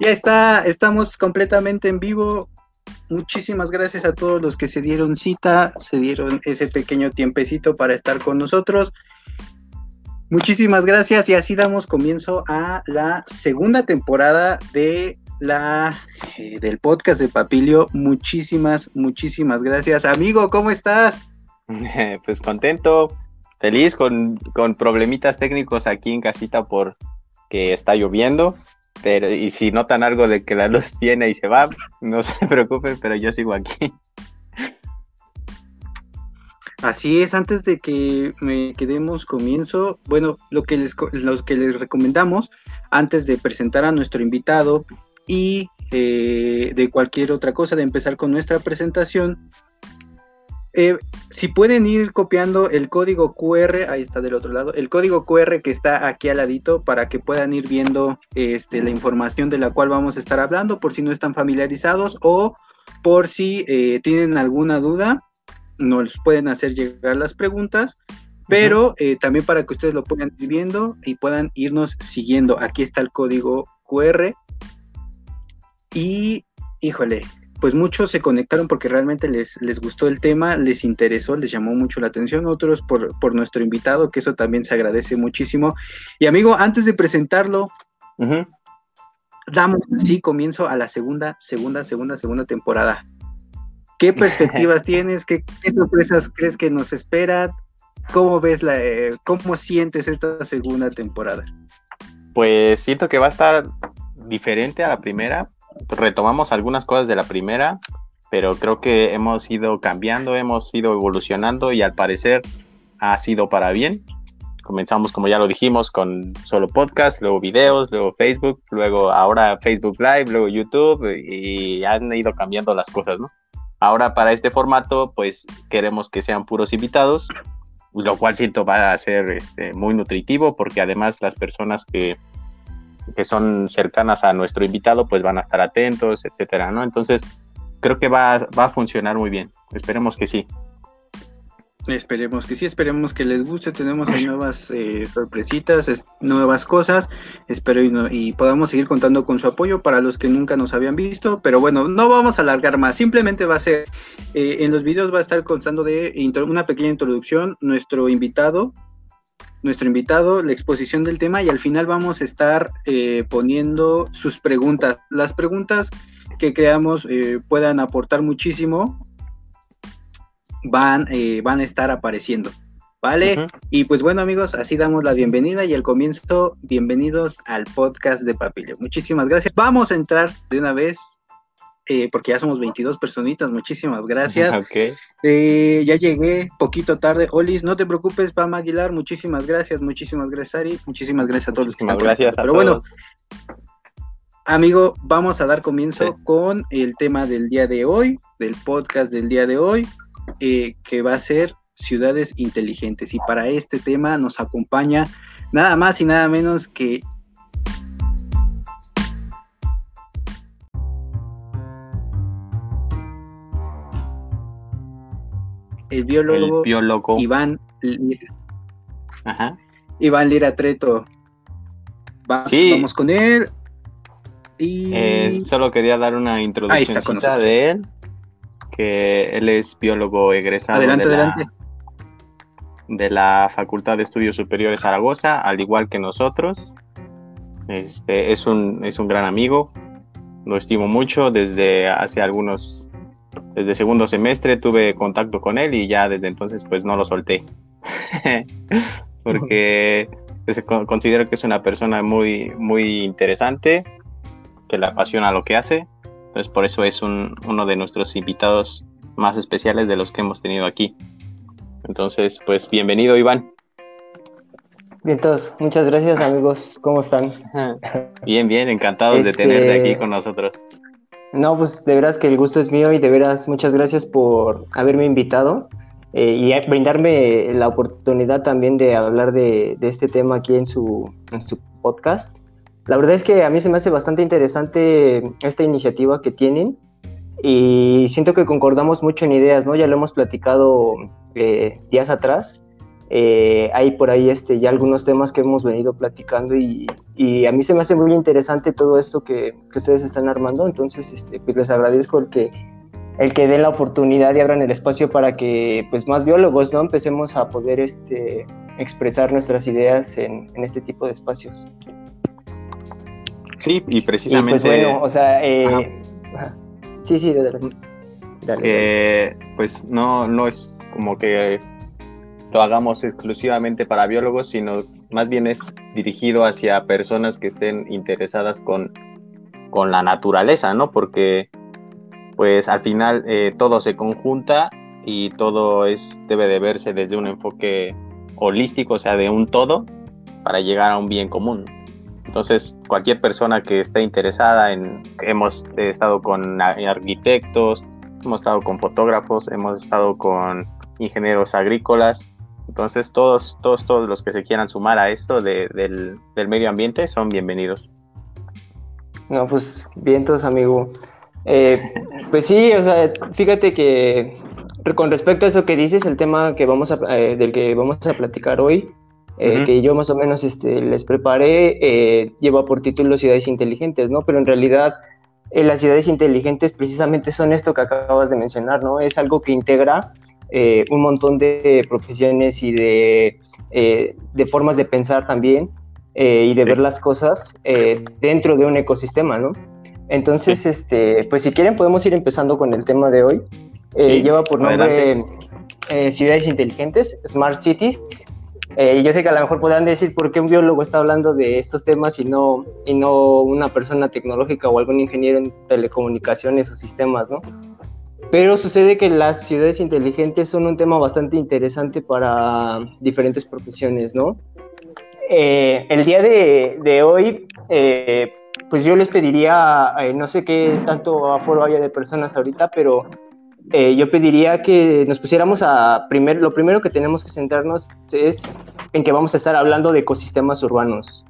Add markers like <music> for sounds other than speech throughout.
Ya está, estamos completamente en vivo. Muchísimas gracias a todos los que se dieron cita, se dieron ese pequeño tiempecito para estar con nosotros. Muchísimas gracias y así damos comienzo a la segunda temporada de la eh, del podcast de Papilio. Muchísimas, muchísimas gracias. Amigo, ¿cómo estás? <laughs> Pues contento, feliz con, con problemitas técnicos aquí en casita por que está lloviendo. Pero, y si notan algo de que la luz <laughs> viene y se va, no se <laughs> preocupen, pero yo sigo aquí. Así es, antes de que me quedemos comienzo, bueno, lo que les, los que les recomendamos, antes de presentar a nuestro invitado y eh, de cualquier otra cosa, de empezar con nuestra presentación, eh, si pueden ir copiando el código QR, ahí está del otro lado, el código QR que está aquí al ladito para que puedan ir viendo este, la información de la cual vamos a estar hablando por si no están familiarizados o por si eh, tienen alguna duda, nos pueden hacer llegar las preguntas, pero eh, también para que ustedes lo puedan ir viendo y puedan irnos siguiendo. Aquí está el código QR y, híjole, pues muchos se conectaron porque realmente les, les gustó el tema, les interesó, les llamó mucho la atención, otros por, por nuestro invitado, que eso también se agradece muchísimo. Y amigo, antes de presentarlo, damos así comienzo a la segunda, segunda, segunda, segunda temporada. ¿Qué perspectivas <laughs> tienes? ¿Qué, sorpresas crees que nos esperan? ¿Cómo ves la, eh, cómo sientes esta segunda temporada? Pues siento que va a estar diferente a la primera, retomamos algunas cosas de la primera, pero creo que hemos ido cambiando, hemos ido evolucionando y al parecer ha sido para bien. Comenzamos, como ya lo dijimos, con solo podcast, luego videos, luego Facebook, luego ahora Facebook Live, luego YouTube y han ido cambiando las cosas, ¿no? Ahora para este formato, pues queremos que sean puros invitados, lo cual siento va a ser este, muy nutritivo porque además las personas que que son cercanas a nuestro invitado, pues van a estar atentos, etcétera, ¿no? Entonces, creo que va, va a funcionar muy bien. Esperemos que sí. Esperemos que sí, esperemos que les guste. Tenemos nuevas eh, sorpresitas, nuevas cosas. Espero y, podamos seguir contando con su apoyo para los que nunca nos habían visto. Pero bueno, no vamos a alargar más. Simplemente va a ser, eh, en los videos va a estar contando de una pequeña introducción. Nuestro invitado, nuestro invitado, la exposición del tema y al final vamos a estar eh, poniendo sus preguntas. Las preguntas que creamos eh, puedan aportar muchísimo van, eh, van a estar apareciendo. ¿Vale? Y pues bueno amigos, así damos la bienvenida y el comienzo. Bienvenidos al podcast de Papilio. Muchísimas gracias. Vamos a entrar de una vez eh, porque ya somos 22 personitas, muchísimas gracias. <laughs> Eh, ya llegué poquito tarde. Olis, no te preocupes, Pam Aguilar, muchísimas gracias, muchísimas gracias, Ari, muchísimas gracias a todos los que están gracias. Pero bueno, amigo, vamos a dar comienzo con el tema del día de hoy, del podcast del día de hoy, eh, que va a ser ciudades inteligentes. Y para este tema nos acompaña nada más y nada menos que el biólogo, Iván Lira. Ajá. Iván Lira Treto. Vamos, con él. Y... Eh, solo quería dar una introducción de él, que él es biólogo egresado adelante, de, La, de la Facultad de Estudios Superiores Zaragoza, al igual que nosotros. Este, es, un, es un gran amigo, lo estimo mucho desde hace algunos desde segundo semestre tuve contacto con él y ya desde entonces pues no lo solté. <laughs> Porque pues, considero que es una persona muy, muy interesante, que le apasiona lo que hace. Entonces por eso es uno de nuestros invitados más especiales de los que hemos tenido aquí. Entonces pues bienvenido Iván. Bien todos, muchas gracias amigos, ¿cómo están? Bien, bien, encantados de tenerte aquí este, con nosotros. No, pues de veras que el gusto es mío y de veras muchas gracias por haberme invitado eh, y brindarme la oportunidad también de hablar de, este tema aquí en su, podcast. La verdad es que a mí se me hace bastante interesante esta iniciativa que tienen y siento que concordamos mucho en ideas, ¿no? Ya lo hemos platicado eh, días atrás Eh, hay por ahí este, ya algunos temas que hemos venido platicando y, a mí se me hace muy interesante todo esto que, ustedes están armando, entonces este, pues les agradezco el que, el que den la oportunidad y abran el espacio para que pues más biólogos ¿no? empecemos a poder este, expresar nuestras ideas en, este tipo de espacios. Sí, y precisamente... pues bueno, o sea, eh, sí, sí, dale, dale. pues no, no es como que lo hagamos exclusivamente para biólogos, sino más bien es dirigido hacia personas que estén interesadas con, con la naturaleza, ¿no? Porque pues al final eh, todo se conjunta y todo es debe de verse desde un enfoque holístico, o sea, de un todo para llegar a un bien común. Entonces, cualquier persona que esté interesada en, hemos estado con arquitectos, hemos estado con fotógrafos, hemos estado con ingenieros agrícolas, entonces todos, todos, todos los que se quieran sumar a esto del, medio ambiente son bienvenidos. No, pues vientos, amigo. Eh, pues sí, o sea, fíjate que con respecto a eso que dices, el tema que vamos a, eh, del que vamos a platicar hoy, eh, que yo más o menos este, les preparé, lleva por título Ciudades Inteligentes, ¿no? Pero en realidad las ciudades inteligentes precisamente son esto que acabas de mencionar, ¿no? Es algo que integra eh, un montón de profesiones y de, eh, de formas de pensar también eh, y de ver las cosas dentro de un ecosistema, ¿no? Entonces, este, pues si quieren podemos ir empezando con el tema de hoy. lleva por nombre Ciudades Inteligentes, Smart Cities. yo sé que a lo mejor podrán decir por qué un biólogo está hablando de estos temas y no, y no una persona tecnológica o algún ingeniero en telecomunicaciones o sistemas, ¿no? Pero sucede que las ciudades inteligentes son un tema bastante interesante para diferentes profesiones, ¿no? Eh, el día de, hoy, eh, pues yo les pediría, eh, no sé qué tanto aforo haya de personas ahorita, pero yo pediría que nos pusiéramos a, primer, lo primero que tenemos que centrarnos es en que vamos a estar hablando de ecosistemas urbanos.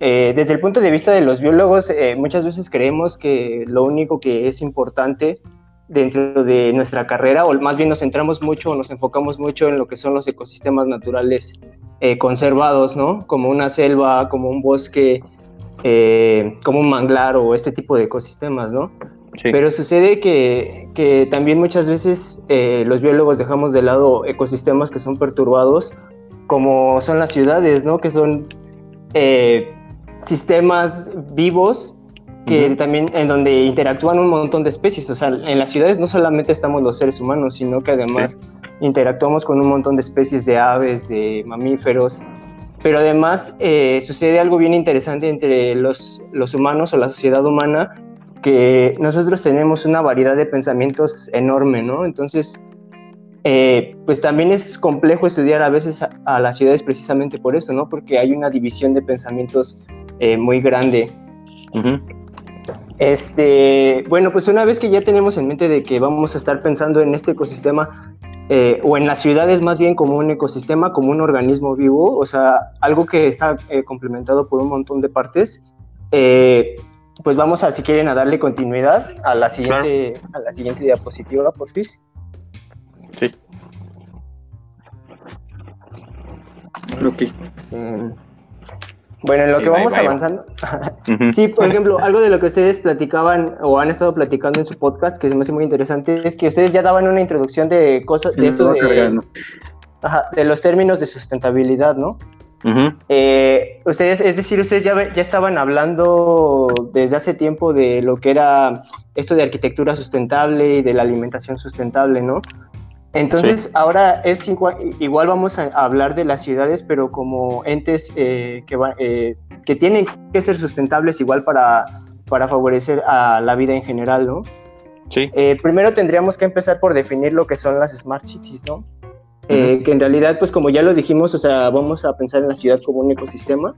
desde el punto de vista de los biólogos, muchas veces creemos que lo único que es importante dentro de nuestra carrera, o más bien nos centramos mucho nos enfocamos mucho en lo que son los ecosistemas naturales eh, conservados, ¿no? Como una selva, como un bosque, eh, como un manglar o este tipo de ecosistemas, ¿no? Pero sucede que, que, también muchas veces eh, los biólogos dejamos de lado ecosistemas que son perturbados, como son las ciudades, ¿no? Que son sistemas vivos que también en donde interactúan un montón de especies. O sea, en las ciudades no solamente estamos los seres humanos, sino que además interactuamos con un montón de especies de aves, de mamíferos. Pero además eh, sucede algo bien interesante entre los, los humanos o la sociedad humana, que nosotros tenemos una variedad de pensamientos enorme, ¿no? Entonces, eh, pues también es complejo estudiar a veces a, las ciudades precisamente por eso, ¿no? Porque hay una división de pensamientos eh, muy grande. Este, bueno, pues una vez que ya tenemos en mente de que vamos a estar pensando en este ecosistema, eh, o en las ciudades más bien como un ecosistema, como un organismo vivo, o sea, algo que está eh, complementado por un montón de partes, eh, pues vamos a, si quieren, a darle continuidad a la siguiente, a la siguiente diapositiva, por fin. Sí. Ok. Bueno, en lo que vamos avanzando. <laughs> sí, por ejemplo, algo de lo que ustedes platicaban o han estado platicando en su podcast que se me hace muy interesante es que ustedes ya daban una introducción de cosas, de esto de, de los términos de sustentabilidad, ¿no? Eh, ustedes, es decir, ustedes ya, ya estaban hablando desde hace tiempo de lo que era esto de arquitectura sustentable y de la alimentación sustentable, ¿no? Entonces, ahora es igual, vamos a hablar de las ciudades, pero como entes eh, que, eh, que tienen que ser sustentables igual para, para favorecer a la vida en general, ¿no? Sí. Eh, primero tendríamos que empezar por definir lo que son las smart cities, ¿no? que en realidad, pues como ya lo dijimos, o sea, vamos a pensar en la ciudad como un ecosistema,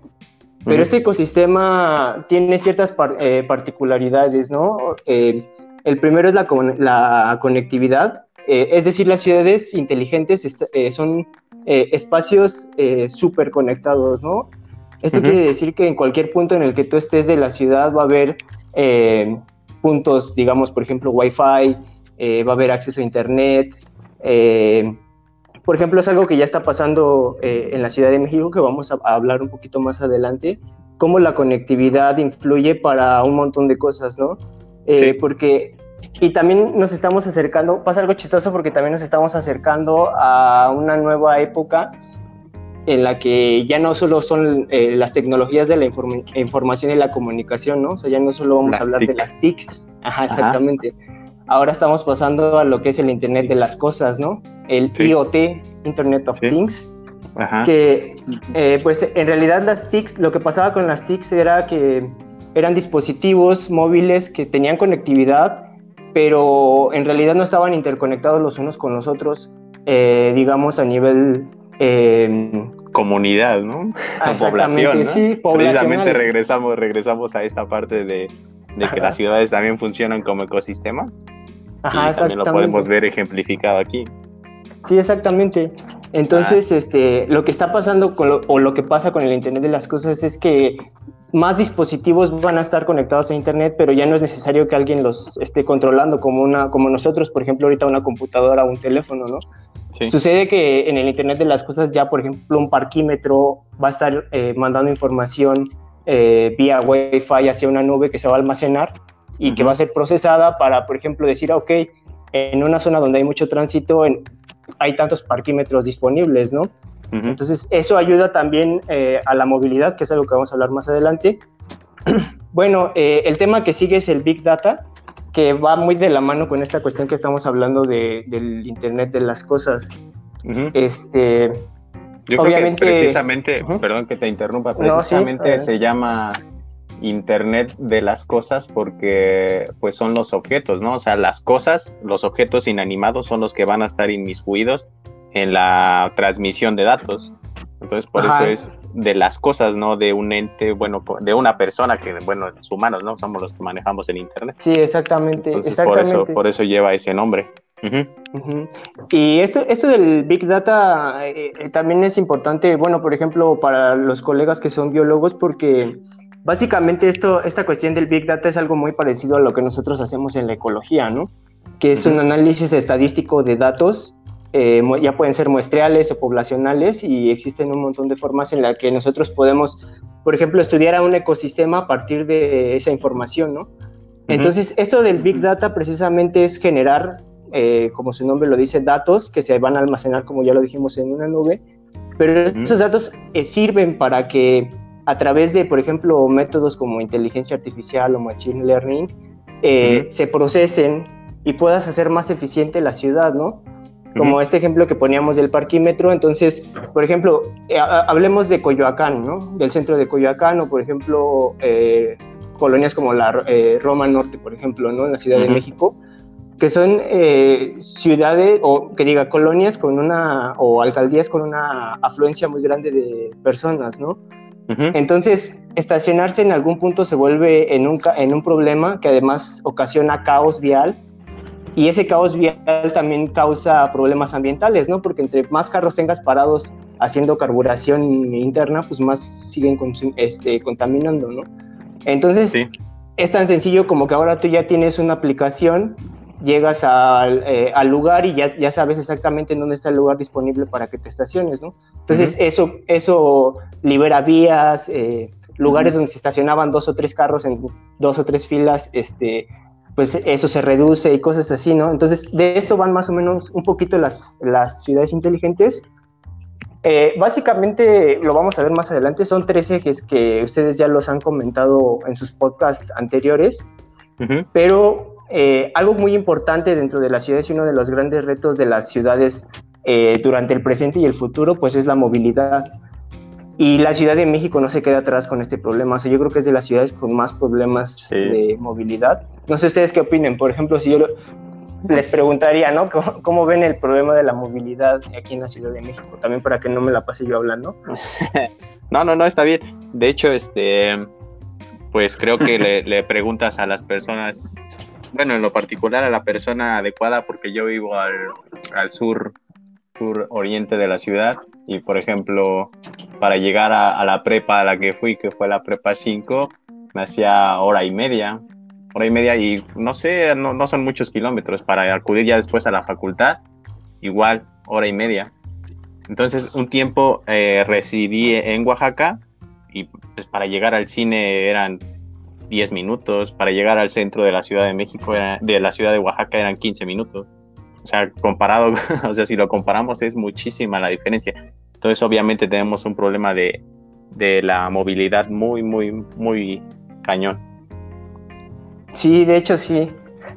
pero este ecosistema tiene ciertas particularidades, ¿no? el primero es la, la conectividad, eh, es decir, las ciudades inteligentes eh, son eh, espacios súper conectados, ¿no? Esto quiere decir que en cualquier punto en el que tú estés de la ciudad va a haber puntos, digamos, por ejemplo, Wi-Fi, va a haber acceso a Internet, por ejemplo, es algo que ya está pasando en la Ciudad de México, que vamos a, hablar un poquito más adelante, cómo la conectividad influye para un montón de cosas, ¿no? Eh, porque, y también nos estamos acercando, pasa algo chistoso porque también nos estamos acercando a una nueva época en la que ya no solo son eh, las tecnologías de la información y la comunicación, ¿no? O sea, ya no solo vamos a hablar de las TICs, ajá, exactamente. Ahora estamos pasando a lo que es el Internet de las cosas, ¿no? El IoT, Internet of Things, que eh, pues en realidad las TICs, lo que pasaba con las TICs era que eran dispositivos móviles que tenían conectividad, pero en realidad no estaban interconectados los unos con los otros, eh, digamos a nivel... Em, Comunidad, ¿no? Población, ¿no? Sí, Precisamente regresamos, regresamos a esta parte de, que las ciudades también funcionan como ecosistema. Ajá, y también lo podemos ver ejemplificado aquí. Sí, exactamente. Entonces, ah. este, lo que está pasando con o lo que pasa con el Internet de las cosas es que más dispositivos van a estar conectados a Internet, pero ya no es necesario que alguien los esté controlando como, una, como nosotros, por ejemplo, ahorita una computadora o un teléfono, ¿no? Sucede que en el Internet de las cosas ya, por ejemplo, un parquímetro va a estar eh, mandando información eh, vía Wi-Fi hacia una nube que se va a almacenar y que va a ser procesada para, por ejemplo, decir, ok, en una zona donde hay mucho tránsito, hay tantos parquímetros disponibles, ¿no? Entonces, eso ayuda también eh, a la movilidad, que es algo que vamos a hablar más adelante. <clears throat> bueno, eh, el tema que sigue es el Big Data, que va muy de la mano con esta cuestión que estamos hablando de, del Internet de las cosas. Este, Yo obviamente, creo que precisamente, perdón que te interrumpa, precisamente se llama Internet de las cosas porque pues son los objetos, ¿no? O sea, las cosas, los objetos inanimados son los que van a estar inmiscuidos en la transmisión de datos. Entonces, por eso es de las cosas, ¿no? De un ente, bueno, de una persona que, bueno, los humanos, ¿no? Somos los que manejamos el Internet. Sí, exactamente. exactamente. Por, eso, por eso lleva ese nombre. Y esto, esto del Big Data eh, eh, también es importante, bueno, por ejemplo, para los colegas que son biólogos, porque Básicamente esto, esta cuestión del Big Data es algo muy parecido a lo que nosotros hacemos en la ecología, ¿no? Que es un análisis estadístico de datos, eh, ya pueden ser muestreales o poblacionales y existen un montón de formas en las que nosotros podemos, por ejemplo, estudiar a un ecosistema a partir de esa información, ¿no? Entonces, esto del Big Data precisamente es generar, eh, como su nombre lo dice, datos que se van a almacenar, como ya lo dijimos, en una nube, pero esos datos eh, sirven para que a través de, por ejemplo, métodos como inteligencia artificial o machine learning, eh, se procesen y puedas hacer más eficiente la ciudad, ¿no? Como este ejemplo que poníamos del parquímetro, entonces, por ejemplo, eh, hablemos de Coyoacán, ¿no? Del centro de Coyoacán o, por ejemplo, eh, colonias como la Roma Norte, por ejemplo, ¿no? En la Ciudad de México, que son ciudades o que diga colonias con una o alcaldías con una afluencia muy grande de personas, ¿no? Entonces, estacionarse en algún punto se vuelve en un, en un problema que además ocasiona caos vial y ese caos vial también causa problemas ambientales, ¿no? Porque entre más carros tengas parados haciendo carburación interna, pues más siguen este, contaminando, ¿no? Entonces, es tan sencillo como que ahora tú ya tienes una aplicación llegas eh, al, lugar y ya, ya, sabes exactamente en dónde está el lugar disponible para que te estaciones, ¿no? Entonces eso, eso libera vías, eh, lugares donde se estacionaban dos o tres carros en dos o tres filas, este, pues eso se reduce y cosas así, ¿no? Entonces de esto van más o menos un poquito las, las ciudades inteligentes. Eh, básicamente lo vamos a ver más adelante, son tres ejes que ustedes ya los han comentado en sus podcasts anteriores, pero eh, algo muy importante dentro de las ciudades y uno de los grandes retos de las ciudades eh, durante el presente y el futuro, pues es la movilidad. Y la Ciudad de México no se queda atrás con este problema. O sea, yo creo que es de las ciudades con más problemas de movilidad. No sé ustedes qué opinen. Por ejemplo, si yo les preguntaría, ¿no? ¿Cómo, ven el problema de la movilidad aquí en la Ciudad de México? También para que no me la pase yo hablando. <laughs> no, no, no, está bien. De hecho, este, pues creo que le, le preguntas a las personas bueno, en lo particular a la persona adecuada porque yo vivo al, sur, sur oriente de la ciudad y por ejemplo para llegar a, la prepa a la que fui, que fue la prepa 5, me hacía hora y media, hora y media y no sé, no, son muchos kilómetros para acudir ya después a la facultad, igual hora y media. Entonces, un tiempo eh, residí en Oaxaca y pues para llegar al cine eran 10 minutos, para llegar al centro de la Ciudad de México, de la ciudad de Oaxaca eran 15 minutos. O sea, comparado, <laughs> o sea, si lo comparamos es muchísima la diferencia. Entonces, obviamente tenemos un problema de, de la movilidad muy, muy, muy cañón. Sí, de hecho sí.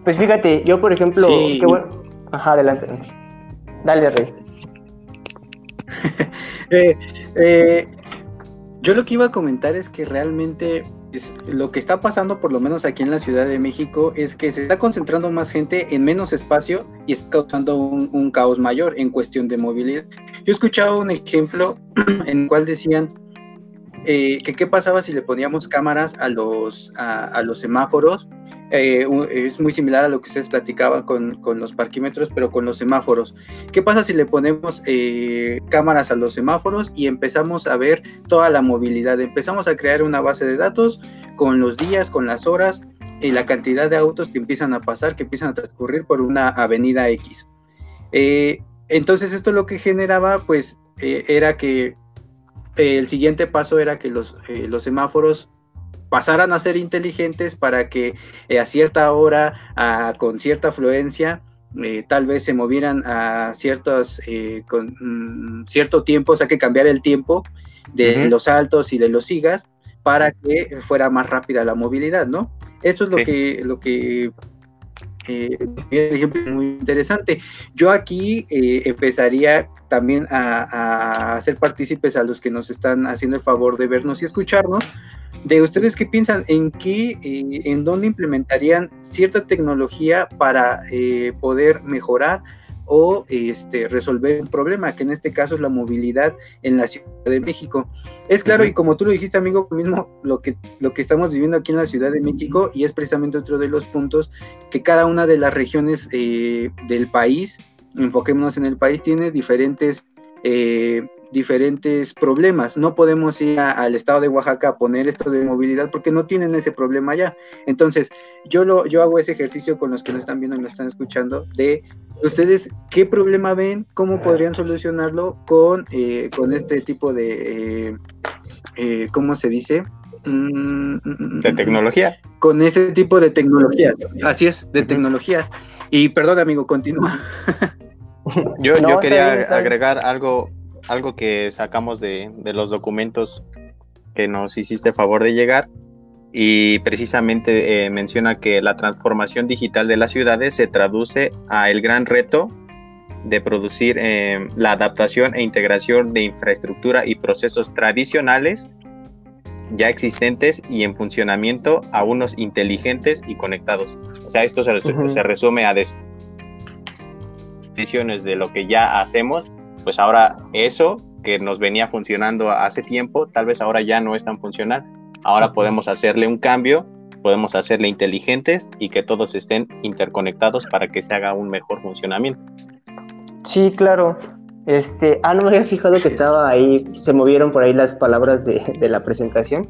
Pues fíjate, yo por ejemplo, qué bueno. Ajá, adelante. Dale, Rey. <laughs> Eh, eh, yo lo que iba a comentar es que realmente lo que está pasando, por lo menos aquí en la Ciudad de México, es que se está concentrando más gente en menos espacio y está causando un, caos mayor en cuestión de movilidad. Yo escuchaba un ejemplo <clears throat> en el cual decían eh, que qué pasaba si le poníamos cámaras a los, a los semáforos eh, es muy similar a lo que ustedes platicaban con, los parquímetros, pero con los semáforos. ¿Qué pasa si le ponemos eh, cámaras a los semáforos y empezamos a ver toda la movilidad? Empezamos a crear una base de datos con los días, con las horas y la cantidad de autos que empiezan a pasar, que empiezan a transcurrir por una avenida X. Eh, entonces esto lo que generaba pues era que el siguiente paso era que los, los semáforos pasaran a ser inteligentes para que eh, a cierta hora, con cierta afluencia, eh, tal vez se movieran a ciertos, eh, con mm, cierto tiempo, o sea que cambiar el tiempo de los altos y de los sigas para que fuera más rápida la movilidad, ¿no? Eso es lo que, lo que ejemplo muy interesante. Yo aquí empezaría también a, a, hacer partícipes a los que nos están haciendo el favor de vernos y escucharnos, de ustedes qué piensan, en qué, eh, en dónde implementarían cierta tecnología para eh, poder mejorar o este, resolver un problema, que en este caso es la movilidad en la Ciudad de México. Es claro, y como tú lo dijiste, amigo, mismo lo que, lo que estamos viviendo aquí en la Ciudad de México, y es precisamente otro de los puntos que cada una de las regiones eh, del país, enfoquémonos en el país, tiene diferentes diferentes problemas. No podemos ir al estado de Oaxaca a poner esto de movilidad porque no tienen ese problema ya. Entonces, yo lo yo hago ese ejercicio con los que nos están viendo y nos están escuchando de ustedes qué problema ven, cómo podrían solucionarlo con, eh, con este tipo de, eh, eh, ¿cómo se dice? Mm, mm, mm, de tecnología. Con este tipo de tecnologías. Así es, de tecnologías. Y perdón, amigo, continúa. <laughs> Yo, yo quería agregar algo algo que sacamos de, los documentos que nos hiciste favor de llegar y precisamente eh, menciona que la transformación digital de las ciudades se traduce a el gran reto de producir eh, la adaptación e integración de infraestructura y procesos tradicionales ya existentes y en funcionamiento a unos inteligentes y conectados. O sea, esto se, se resume a decisiones de lo que ya hacemos pues ahora eso que nos venía funcionando hace tiempo, tal vez ahora ya no es tan funcional. Ahora podemos hacerle un cambio, podemos hacerle inteligentes y que todos estén interconectados para que se haga un mejor funcionamiento. Sí, claro. Este, ah, no me había fijado que estaba ahí, se movieron por ahí las palabras de, la presentación.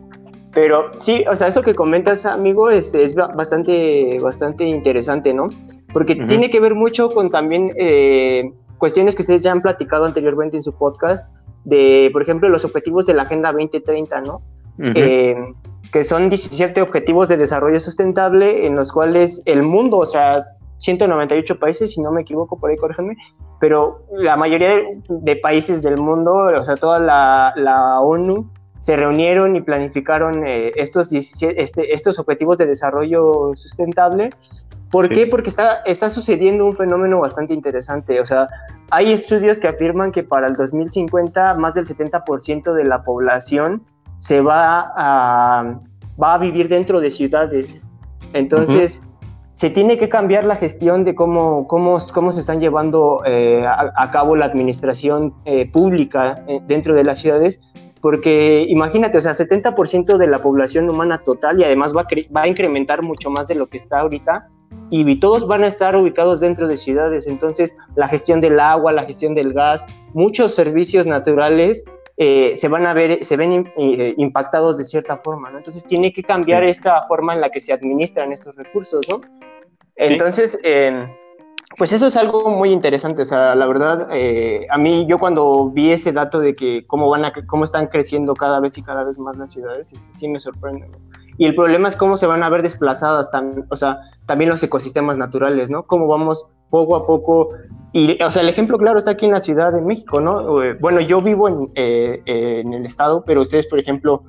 Pero sí, o sea, eso que comentas, amigo, este, es bastante, bastante interesante, ¿no? Porque tiene que ver mucho con también eh, cuestiones que ustedes ya han platicado anteriormente en su podcast, de, por ejemplo, los objetivos de la Agenda 2030, ¿no? Eh, que son 17 objetivos de desarrollo sustentable en los cuales el mundo, o sea, 198 países, si no me equivoco, por ahí corríjanme, pero la mayoría de, países del mundo, o sea, toda la, la ONU, se reunieron y planificaron eh, estos, 17, este, estos objetivos de desarrollo sustentable ¿Por qué? Porque está, está sucediendo un fenómeno bastante interesante. O sea, hay estudios que afirman que para el 2050 más del 70% de la población se va a, va a vivir dentro de ciudades. Entonces, se tiene que cambiar la gestión de cómo, cómo, cómo se están llevando eh, a, cabo la administración eh, pública eh, dentro de las ciudades. Porque imagínate, o sea, 70% de la población humana total y además va va a incrementar mucho más de lo que está ahorita, y todos van a estar ubicados dentro de ciudades. Entonces, la gestión del agua, la gestión del gas, muchos servicios naturales eh, se van a ver, se ven eh, impactados de cierta forma, ¿no? Entonces, tiene que cambiar esta forma en la que se administran estos recursos, ¿no? Entonces, pues eso es algo muy interesante, o sea, la verdad, eh, a mí yo cuando vi ese dato de que cómo van a, cómo están creciendo cada vez y cada vez más las ciudades, este, sí me sorprende. Y el problema es cómo se van a ver desplazadas, tan, o sea, también los ecosistemas naturales, ¿no? Cómo vamos poco a poco, y, o sea, el ejemplo claro está aquí en la Ciudad de México, ¿no? Eh, bueno, yo vivo en, eh, en el estado, pero ustedes, por ejemplo,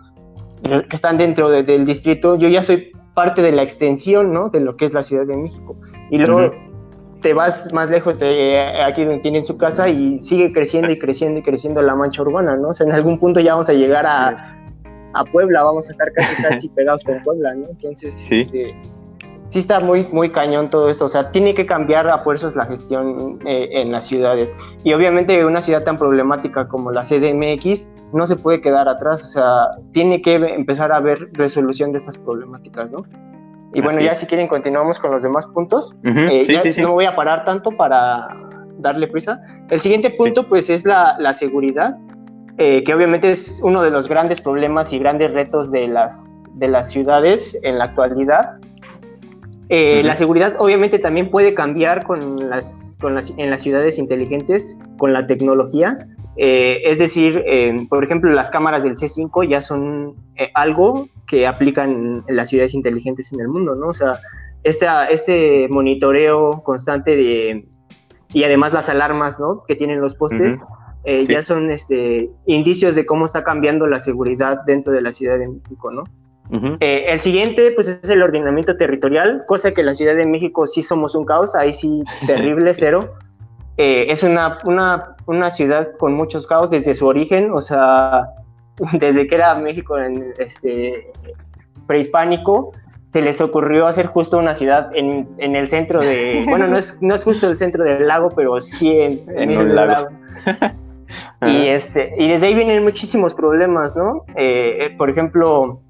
que están dentro del distrito, yo ya soy parte de la extensión, ¿no? De lo que es la Ciudad de México. Y luego te vas más lejos de aquí donde tienen su casa y sigue creciendo y creciendo y creciendo la mancha urbana, ¿no? O sea, en algún punto ya vamos a llegar a, a Puebla, vamos a estar casi, <laughs> casi pegados con Puebla, ¿no? Entonces, sí. Este, sí está muy, muy cañón todo esto, o sea, tiene que cambiar a fuerzas la gestión eh, en las ciudades. Y obviamente una ciudad tan problemática como la CDMX no se puede quedar atrás, o sea, tiene que empezar a haber resolución de estas problemáticas, ¿no? Y bueno, ya si quieren continuamos con los demás puntos. Eh, no voy a parar tanto para darle prisa. El siguiente punto pues es la, la seguridad, eh, que obviamente es uno de los grandes problemas y grandes retos de las, de las ciudades en la actualidad. Eh, la seguridad obviamente también puede cambiar con las, con las, en las ciudades inteligentes, con la tecnología. es decir, por ejemplo, las cámaras del C5 ya son algo que aplican en las ciudades inteligentes en el mundo, ¿no? O sea, esta, este monitoreo constante de, y además las alarmas, ¿no? Que tienen los postes, eh, ya son este, indicios de cómo está cambiando la seguridad dentro de la Ciudad de México, ¿no? Eh, el siguiente, pues, es el ordenamiento territorial, cosa que en la Ciudad de México sí somos un caos, ahí sí <laughs> terrible, cero. Eh, es una, una, una ciudad con muchos caos desde su origen, o sea, <laughs> desde que era México en, este, prehispánico, se les ocurrió hacer justo una ciudad en, en, el centro de, bueno, no es, <laughs> no es justo el centro del lago, pero sí en, en el lago. Y, este, y desde ahí vienen muchísimos problemas, ¿no? Eh, eh, por ejemplo,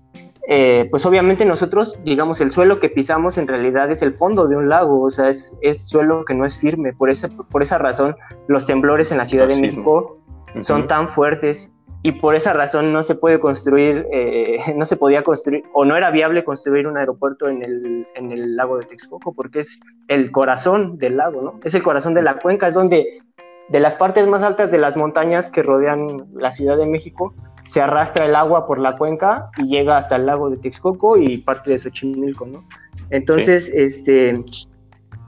eh, pues obviamente nosotros, digamos, el suelo que pisamos en realidad es el fondo de un lago, o sea, es, es suelo que no es firme. Por esa, por esa razón, los temblores en la Ciudad de México son tan fuertes y por esa razón no se puede construir, eh, <laughs> no se podía construir o no era viable construir un aeropuerto en el, en el lago de Texcoco porque es el corazón del lago, ¿no? Es el corazón de la cuenca, es donde de las partes más altas de las montañas que rodean la Ciudad de México se arrastra el agua por la cuenca y llega hasta el lago de Texcoco y parte de Xochimilco, ¿no? Entonces, este,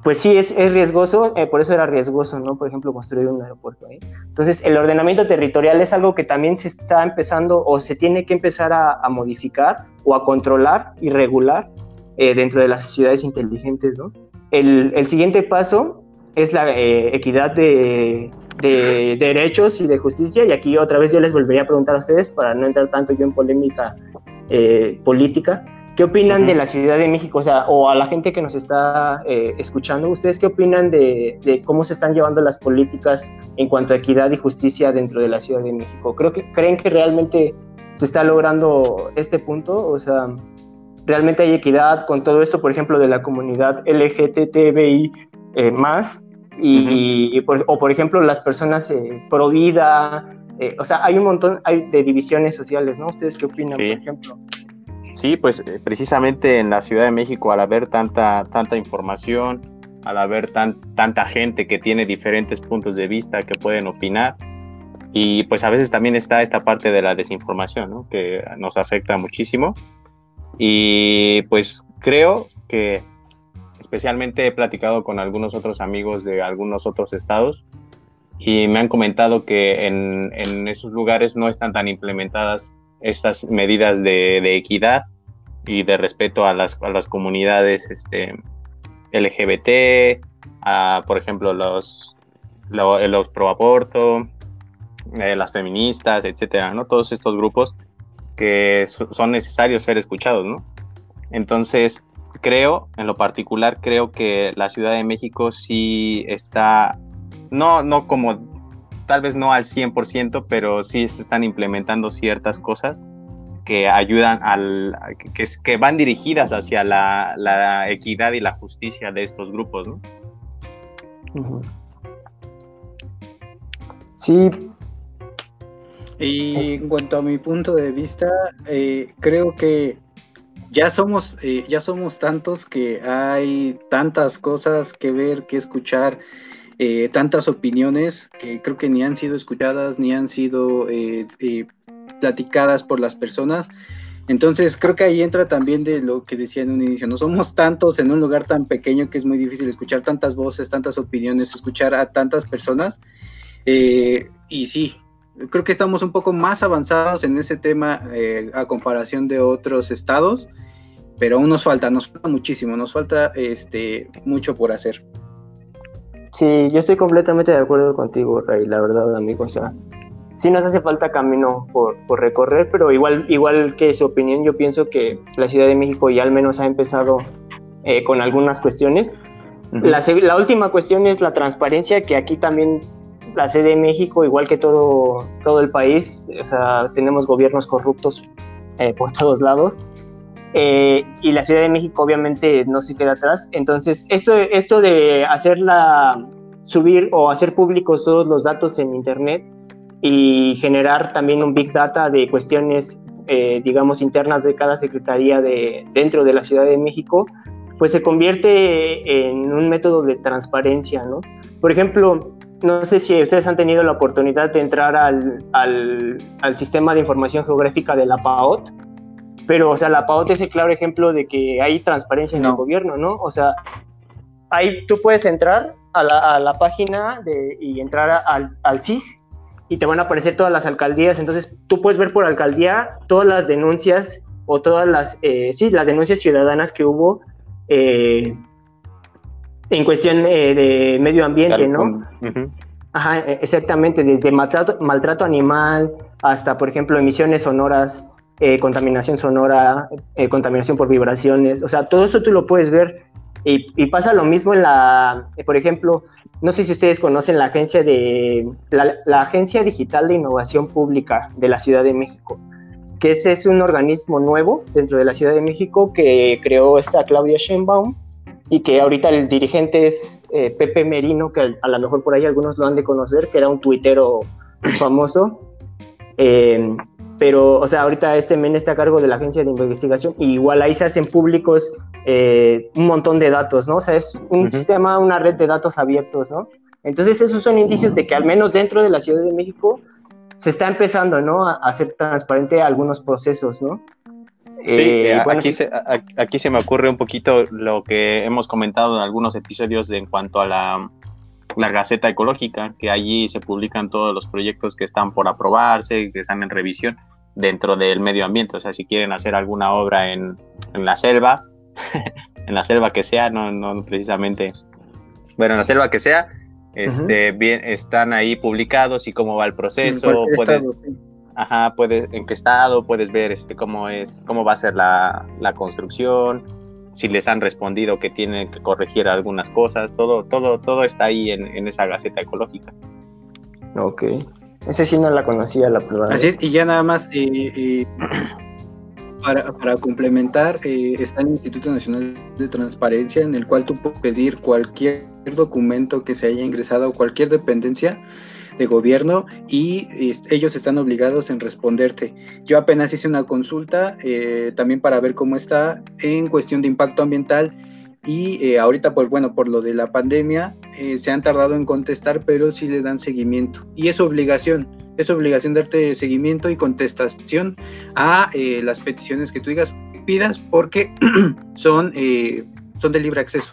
pues sí, es, es riesgoso, eh, por eso era riesgoso, ¿no? Por ejemplo, construir un aeropuerto ahí. Entonces, el ordenamiento territorial es algo que también se está empezando o se tiene que empezar a, modificar o a controlar y regular eh, dentro de las ciudades inteligentes, ¿no? El, el siguiente paso es la eh, equidad de, de, derechos y de justicia, y aquí otra vez yo les volvería a preguntar a ustedes, para no entrar tanto yo en polémica política, ¿Qué opinan de la Ciudad de México? O sea, o a la gente que nos está eh, escuchando, ¿ustedes qué opinan de, cómo se están llevando las políticas en cuanto a equidad y justicia dentro de la Ciudad de México? ¿Creo que, ¿Creen que realmente se está logrando este punto? O sea, ¿realmente hay equidad con todo esto, por ejemplo, de la comunidad LGTBI eh, más? Y, o, por ejemplo, las personas eh, pro vida. Eh, o sea, hay un montón hay de divisiones sociales, ¿no? ¿Ustedes qué opinan, por ejemplo? Sí, pues eh, precisamente en la Ciudad de México, al haber tanta, tanta información, al haber tan, tanta gente que tiene diferentes puntos de vista que pueden opinar, y pues a veces también está esta parte de la desinformación, ¿no? que nos afecta muchísimo. Y pues creo que especialmente he platicado con algunos otros amigos de algunos otros estados y me han comentado que en, en esos lugares no están tan implementadas estas medidas de, equidad y de respeto a las, a las comunidades este, LGBT, a, por ejemplo, los, los, pro aborto, eh, las feministas, etcétera, ¿no? Todos estos grupos que son necesarios ser escuchados, ¿no? Entonces, creo, en lo particular, creo que la Ciudad de México sí está, no, no como tal vez no al 100%, pero sí se están implementando ciertas cosas que ayudan al que, que van dirigidas hacia la, equidad y la justicia de estos grupos, ¿no? Sí. Y en cuanto a mi punto de vista, eh, creo que ya somos, eh, ya somos tantos que hay tantas cosas que ver, que escuchar, eh, tantas opiniones que creo que ni han sido escuchadas, ni han sido eh, platicadas por las personas. Entonces creo que ahí entra también de lo que decía en un inicio, no somos tantos en un lugar tan pequeño que es muy difícil escuchar tantas voces, tantas opiniones, escuchar a tantas personas. y sí, creo que estamos un poco más avanzados en ese tema a comparación de otros estados pero aún nos falta, nos falta muchísimo, nos falta este mucho por hacer. Sí, yo estoy completamente de acuerdo contigo, Ray, la verdad, amigo. O sea, sí nos hace falta camino por, por, recorrer, pero igual, igual que su opinión, yo pienso que la Ciudad de México ya al menos ha empezado eh, con algunas cuestiones. la, la, última cuestión es la transparencia, que aquí también la sede de México, igual que todo, todo el país, o sea, tenemos gobiernos corruptos eh, por todos lados. Eh, y la Ciudad de México obviamente no se queda atrás. Entonces, esto, esto de hacerla subir o hacer públicos todos los datos en Internet y generar también un big data de cuestiones, eh, digamos, internas de cada secretaría de, dentro de la Ciudad de México, pues se convierte en un método de transparencia, ¿no? Por ejemplo, no sé si ustedes han tenido la oportunidad de entrar al, al, al sistema de información geográfica de la PAOT, pero, o sea, la PAOT es el claro ejemplo de que hay transparencia en el gobierno, ¿no? O sea, ahí tú puedes entrar a la, a la página de, y entrar al, al SIG y te van a aparecer todas las alcaldías. Entonces, tú puedes ver por alcaldía todas las denuncias o todas las, eh, sí, las denuncias ciudadanas que hubo eh, en cuestión eh, de medio ambiente, ¿no? Ajá, e, exactamente, desde maltrato, maltrato animal hasta, por ejemplo, emisiones sonoras eh, contaminación sonora, eh, contaminación por vibraciones, o sea, todo eso tú lo puedes ver y, pasa lo mismo en la, por ejemplo, no sé si ustedes conocen la agencia de, la, Agencia Digital de Innovación Pública de la Ciudad de México, que ese es un organismo nuevo dentro de la Ciudad de México que creó esta Claudia Sheinbaum y que ahorita el dirigente es eh, Pepe Merino, que a lo mejor por ahí algunos lo han de conocer, que era un tuitero famoso. Eh, pero, o sea, ahorita este men está a cargo de la agencia de investigación y igual ahí se hacen públicos eh, un montón de datos, ¿no? O sea, es un sistema, una red de datos abiertos, ¿no? Entonces, esos son indicios de que al menos dentro de la Ciudad de México se está empezando, ¿no? A hacer transparente algunos procesos, ¿no? Sí, eh, aquí, se, aquí se me ocurre un poquito lo que hemos comentado en algunos episodios en cuanto a la, la Gaceta Ecológica, que allí se publican todos los proyectos que están por aprobarse, que están en revisión dentro del medio ambiente. O sea, si quieren hacer alguna obra en, en la selva, <laughs> en la selva que sea, no, no precisamente, bueno, en la selva que sea, este, bien, están ahí publicados y cómo va el proceso, puedes, ajá, puedes, en qué estado, puedes ver este, cómo es, cómo va a ser la, la construcción, si les han respondido que tienen que corregir algunas cosas, todo, todo, todo está ahí en, esa gaceta ecológica. Ok. Ese sí no la conocía, la prueba. Así es, y ya nada más, eh, <clears throat> eh, para, para, complementar, eh, está el Instituto Nacional de Transparencia, en el cual tú puedes pedir cualquier documento que se haya ingresado, cualquier dependencia, de gobierno y ellos están obligados en responderte. Yo apenas hice una consulta eh, también para ver cómo está en cuestión de impacto ambiental y eh, ahorita pues bueno por lo de la pandemia eh, se han tardado en contestar pero sí le dan seguimiento. Y es obligación es obligación darte seguimiento y contestación a las peticiones que tú digas pidas porque <clears throat> son son de libre acceso.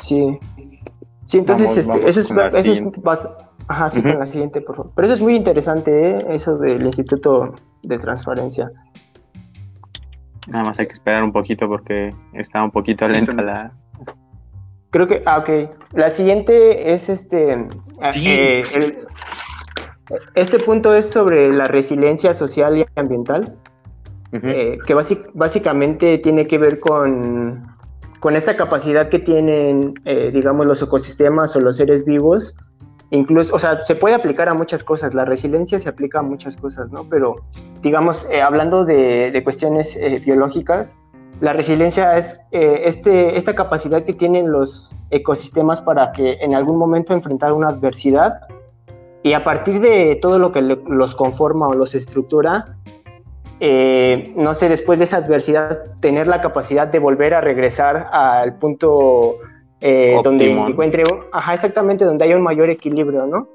Sí Sí, entonces este, eso es, Ajá, sí, con la siguiente, por favor. Pero eso es muy interesante, ¿eh? eso del Instituto de Transparencia. Nada más hay que esperar un poquito porque está un poquito lenta la... Creo que, ah, ok. La siguiente es este... Eh, este punto es sobre la resiliencia social y ambiental, eh, que básicamente tiene que ver con con esta capacidad que tienen, eh, digamos, los ecosistemas o los seres vivos, incluso, o sea, se puede aplicar a muchas cosas, la resiliencia se aplica a muchas cosas, ¿no? Pero, digamos, eh, hablando de, cuestiones eh, biológicas, la resiliencia es este, esta capacidad que tienen los ecosistemas para que en algún momento enfrentar una adversidad y a partir de todo lo que los conforma o los estructura, eh, no sé, después de esa adversidad, tener la capacidad de volver a regresar al punto eh, donde encuentre, ajá, exactamente, donde hay un mayor equilibrio, ¿no?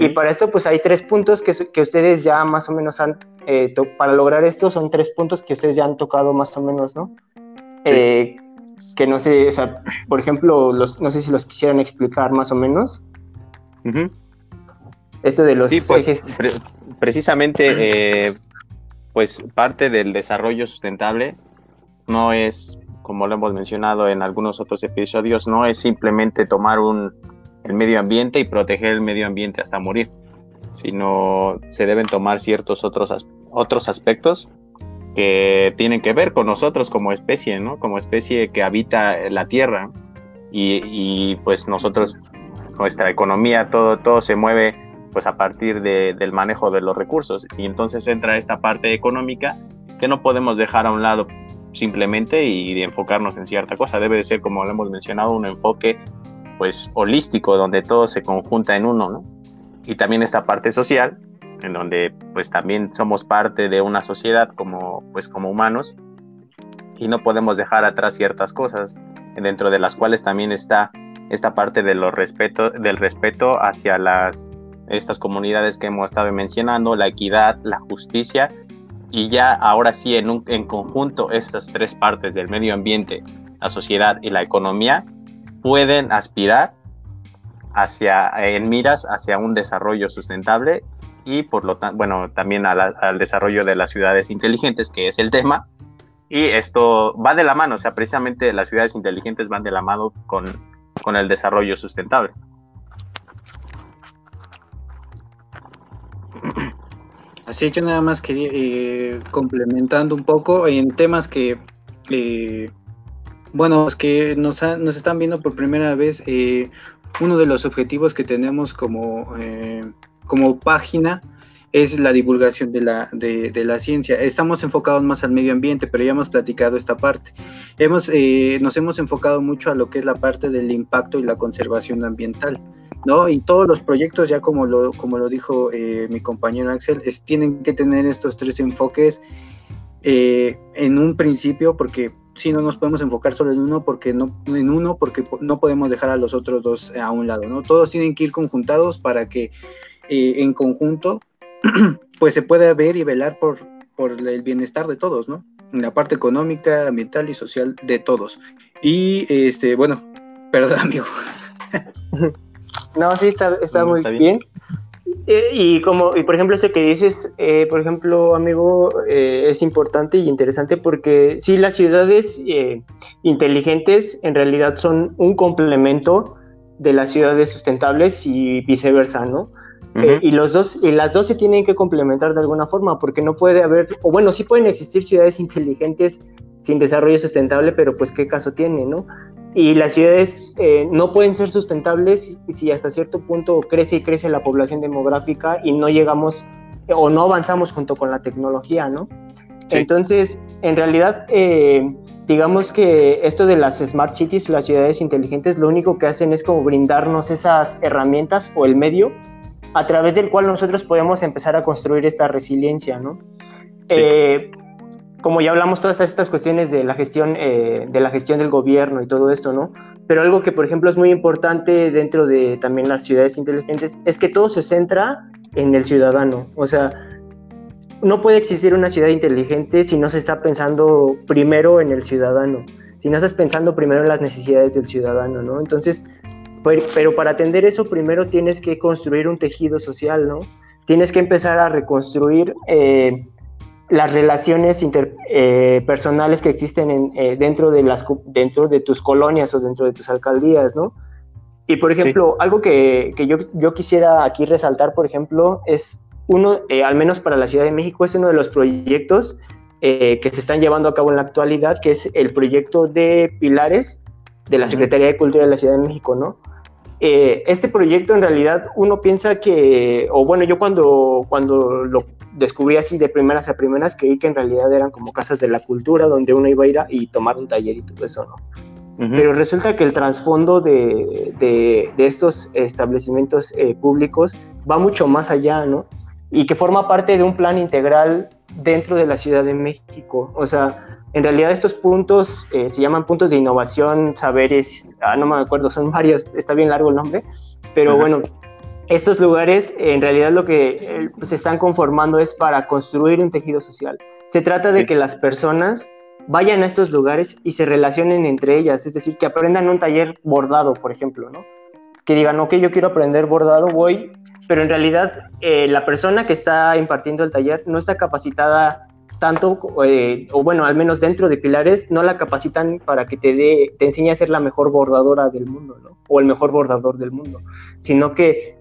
Y para esto, pues hay tres puntos que, que ustedes ya más o menos han, eh, para lograr esto, son tres puntos que ustedes ya han tocado más o menos, ¿no? que no sé, o sea, por ejemplo, los, no sé si los quisieran explicar más o menos. Esto de los sí, pues, precisamente, pues parte del desarrollo sustentable no es, como lo hemos mencionado en algunos otros episodios, no es simplemente tomar un, el medio ambiente y proteger el medio ambiente hasta morir, sino se deben tomar ciertos otros, otros aspectos que tienen que ver con nosotros como especie, ¿no? Como especie que habita la Tierra y, y pues nosotros, nuestra economía, todo, todo se mueve pues a partir del manejo de los recursos. Y entonces entra esta parte económica que no podemos dejar a un lado simplemente y enfocarnos en cierta cosa. Debe de ser, como lo hemos mencionado, un enfoque pues holístico donde todo se conjunta en uno, ¿no? Y también esta parte social, en donde pues también somos parte de una sociedad como pues como humanos y no podemos dejar atrás ciertas cosas dentro de las cuales también está esta parte de los respeto, del respeto hacia las estas comunidades que hemos estado mencionando, la equidad, la justicia y ya ahora sí en, en conjunto estas tres partes del medio ambiente, la sociedad y la economía pueden aspirar hacia, en miras hacia un desarrollo sustentable y por lo tanto, bueno, también al desarrollo de las ciudades inteligentes, que es el tema. Y esto va de la mano, o sea, precisamente las ciudades inteligentes van de la mano con, con el desarrollo sustentable. Así yo nada más quería, eh, complementando un poco en temas que, eh, bueno, los que nos, nos, están viendo por primera vez, eh, uno de los objetivos que tenemos como, como página es la divulgación de la, de, de, la ciencia. Estamos enfocados más al medio ambiente, pero ya hemos platicado esta parte. Hemos, nos hemos enfocado mucho a lo que es la parte del impacto y la conservación ambiental. ¿No? Y todos los proyectos, ya como lo, como lo dijo eh, mi compañero Axel, tienen que tener estos tres enfoques eh, en un principio, porque si no nos podemos enfocar solo en uno, porque no, en uno, porque no podemos dejar a los otros dos a un lado, ¿no? Todos tienen que ir conjuntados para que eh, en conjunto, <clears throat> pues se pueda ver y velar por, por el bienestar de todos, ¿no? En la parte económica, ambiental y social de todos. Y este, bueno, <laughs> perdón, amigo. <laughs> No, sí, está, está muy bien. Eh, y como, y por ejemplo, este que dices, eh, por ejemplo, amigo, eh, es importante y interesante porque sí, las ciudades inteligentes en realidad son un complemento de las ciudades sustentables y viceversa, ¿no? y los dos, y las dos se tienen que complementar de alguna forma, porque no puede haber, o bueno, sí pueden existir ciudades inteligentes sin desarrollo sustentable, pero pues qué caso tiene, ¿no? Y las ciudades eh, no pueden ser sustentables si hasta cierto punto crece y crece la población demográfica y no llegamos o no avanzamos junto con la tecnología, ¿no? Entonces, en realidad, eh, digamos que esto de las smart cities, las ciudades inteligentes, lo único que hacen es como brindarnos esas herramientas o el medio a través del cual nosotros podemos empezar a construir esta resiliencia, ¿no? Eh, como ya hablamos todas estas cuestiones de la gestión eh, de la gestión del gobierno y todo esto, ¿no? Pero algo que por ejemplo es muy importante dentro de también las ciudades inteligentes es que todo se centra en el ciudadano, o sea, no puede existir una ciudad inteligente si no se está pensando primero en el ciudadano, si no estás pensando primero en las necesidades del ciudadano, ¿no? Entonces, pero para atender eso primero tienes que construir un tejido social, ¿no? Tienes que empezar a reconstruir eh, las relaciones interpersonales eh, que existen eh, dentro, de las, dentro de tus colonias o dentro de tus alcaldías, ¿no? Y por ejemplo, algo que, que yo, yo, quisiera aquí resaltar, por ejemplo, es uno, eh, al menos para la Ciudad de México, es uno de los proyectos que se están llevando a cabo en la actualidad, que es el proyecto de Pilares de la Secretaría de Cultura de la Ciudad de México, ¿no? Este proyecto en realidad uno piensa que, o bueno, yo cuando, cuando lo descubrí así de primeras a primeras, creí que en realidad eran como casas de la cultura donde uno iba a ir y tomar un taller y todo eso, ¿no? Pero resulta que el trasfondo de, de, estos establecimientos eh, públicos va mucho más allá, ¿no? Y que forma parte de un plan integral dentro de la Ciudad de México. O sea, en realidad estos puntos eh, se llaman puntos de innovación, saberes, ah, no me acuerdo, son <laughs> varios, está bien largo el nombre, pero bueno, estos lugares en realidad lo que eh, se están conformando es para construir un tejido social. Se trata de que las personas vayan a estos lugares y se relacionen entre ellas, es decir, que aprendan un taller bordado, por ejemplo, ¿no? Que digan, ok, yo quiero aprender bordado, voy, pero en realidad eh, la persona que está impartiendo el taller no está capacitada tanto, eh, o bueno, al menos dentro de Pilares, no la capacitan para que te, dé, te enseñe a ser la mejor bordadora del mundo, ¿no? O el mejor bordador del mundo, sino que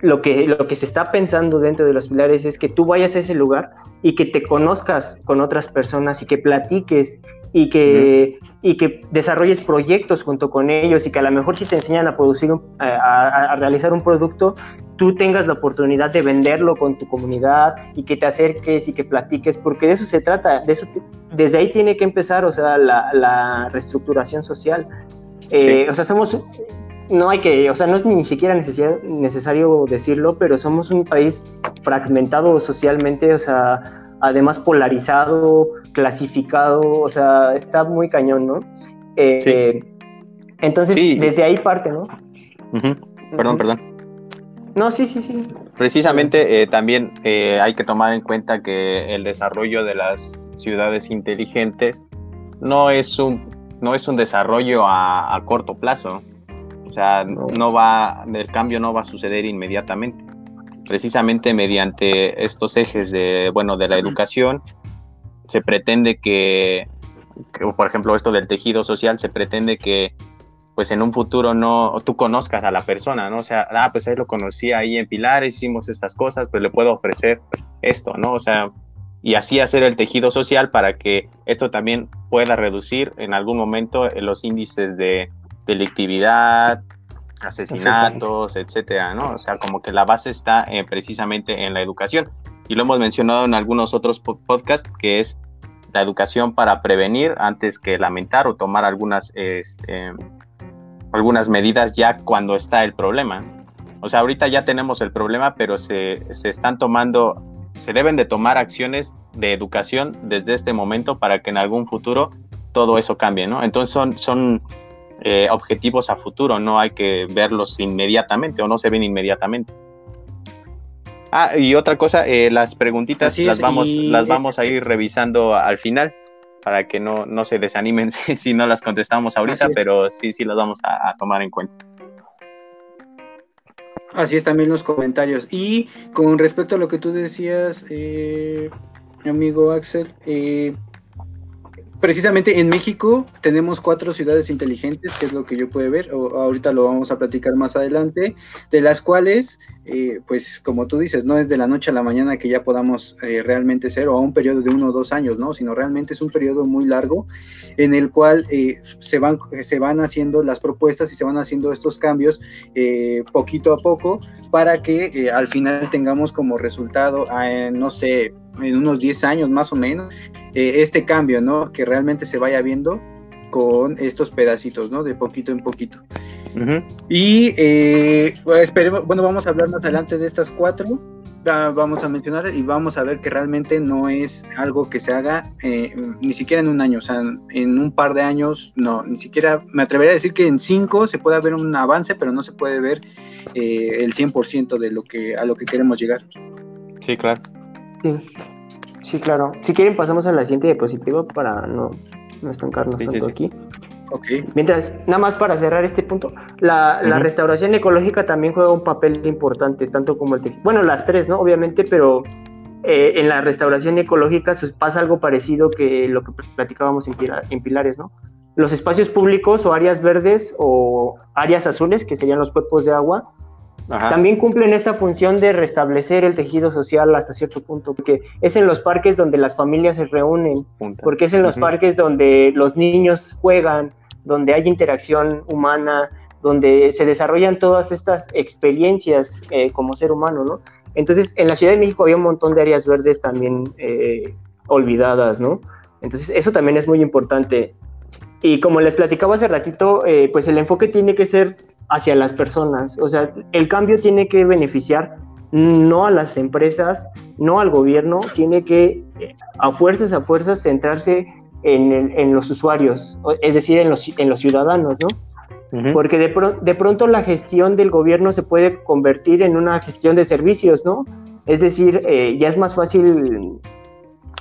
lo que, lo que se está pensando dentro de los Pilares es que tú vayas a ese lugar y que te conozcas con otras personas y que platiques y que, y que desarrolles proyectos junto con ellos y que a lo mejor si te enseñan a producir, a, realizar un producto, tú tengas la oportunidad de venderlo con tu comunidad y que te acerques y que platiques, porque de eso se trata, de eso desde ahí tiene que empezar, o sea, la, reestructuración social. Eh, o sea, somos, no hay que, o sea, no es ni siquiera necesario decirlo, pero somos un país fragmentado socialmente, o sea, además polarizado, clasificado, o sea, está muy cañón, ¿no? Eh, entonces, desde ahí parte, ¿no? Perdón, perdón. No, sí, sí, sí. Precisamente eh, también eh, hay que tomar en cuenta que el desarrollo de las ciudades inteligentes no es un, no es un desarrollo a, corto plazo. O sea, no va, el cambio no va a suceder inmediatamente precisamente mediante estos ejes de, bueno, de la educación, se pretende que, por ejemplo, esto del tejido social, se pretende que pues en un futuro no tú conozcas a la persona, ¿no? O sea, ah, pues ahí lo conocí ahí en Pilar, hicimos estas cosas, pues le puedo ofrecer esto, ¿no? O sea, y así hacer el tejido social para que esto también pueda reducir en algún momento los índices de delictividad, asesinatos, etcétera, ¿no? O sea, como que la base está eh, precisamente en la educación. Y lo hemos mencionado en algunos otros podcasts, que es la educación para prevenir antes que lamentar o tomar algunas, este, algunas medidas ya cuando está el problema. O sea, ahorita ya tenemos el problema, pero se, se están tomando, se deben de tomar acciones de educación desde este momento para que en algún futuro todo eso cambie, ¿no? Entonces son, son eh, objetivos a futuro, no hay que verlos inmediatamente o no se ven inmediatamente. Ah, y otra cosa, eh, las preguntitas las, vamos, las vamos a ir revisando al final para que no, no se desanimen <laughs> si, no las contestamos ahorita, pero sí, sí las vamos a, tomar en cuenta. Así es también los comentarios. Y con respecto a lo que tú decías, eh, amigo Axel, eh, precisamente en México tenemos cuatro ciudades inteligentes, que es lo que yo puedo ver, o, ahorita lo vamos a platicar más adelante, de las cuales, eh, pues como tú dices, no es de la noche a la mañana que ya podamos eh, realmente ser, o a un periodo de uno o dos años, ¿no? Sino realmente es un periodo muy largo en el cual eh, se, van, se van haciendo las propuestas y se van haciendo estos cambios poquito a poco para que al final tengamos como resultado, no sé, en unos 10 años más o menos, eh, este cambio, ¿no? Que realmente se vaya viendo con estos pedacitos, ¿no? De poquito en poquito. Y eh, esperemos, bueno, vamos a hablar más adelante de estas cuatro, vamos a mencionar y vamos a ver que realmente no es algo que se haga eh, ni siquiera en un año, o sea, en un par de años, no, ni siquiera, me atrevería a decir que en cinco se puede ver un avance, pero no se puede ver el 100% de lo que, a lo que queremos llegar. Sí, claro. Sí. Sí, claro. Si quieren pasamos a la siguiente diapositiva para no, no estancarnos tanto aquí. Okay. Mientras, nada más para cerrar este punto, la, la, restauración ecológica también juega un papel importante, tanto como el tejido. Bueno, las tres, ¿no? Obviamente, pero eh, en la restauración ecológica pasa algo parecido que lo que platicábamos en, en Pilares, ¿no? Los espacios públicos o áreas verdes o áreas azules, que serían los cuerpos de agua, también cumplen esta función de restablecer el tejido social hasta cierto punto, porque es en los parques donde las familias se reúnen, porque es en los parques donde los niños juegan, donde hay interacción humana, donde se desarrollan todas estas experiencias eh, como ser humano, ¿no? Entonces, en la Ciudad de México había un montón de áreas verdes también eh, olvidadas, ¿no? Entonces, eso también es muy importante. Y como les platicaba hace ratito, eh, pues el enfoque tiene que ser hacia las personas. O sea, el cambio tiene que beneficiar no a las empresas, no al gobierno, tiene que a fuerzas, a fuerzas, centrarse en, los usuarios, es decir, en los, en los ciudadanos, ¿no? Porque de, de, pronto la gestión del gobierno se puede convertir en una gestión de servicios, ¿no? Es decir, eh, ya es más fácil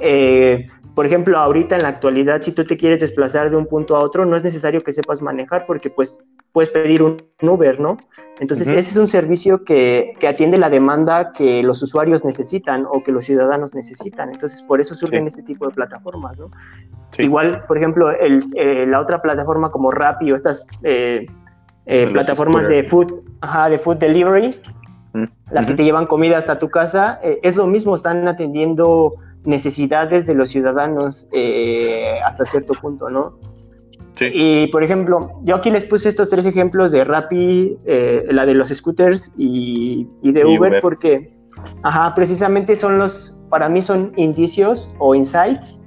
eh, por ejemplo, ahorita en la actualidad, si tú te quieres desplazar de un punto a otro, no es necesario que sepas manejar porque pues puedes pedir un Uber, ¿no? Entonces, ese es un servicio que, atiende la demanda que los usuarios necesitan o que los ciudadanos necesitan. Entonces, por eso surgen ese tipo de plataformas, ¿no? Igual, por ejemplo, el, eh, la otra plataforma como Rappi o estas eh, eh, plataformas de food, de food delivery, las que te llevan comida hasta tu casa, es lo mismo, están atendiendo necesidades de los ciudadanos eh, hasta cierto punto, ¿no? Sí. Y por ejemplo, yo aquí les puse estos tres ejemplos de Rappi, eh, la de los scooters y, de Uber, porque, ajá, precisamente son los, para mí son indicios o insights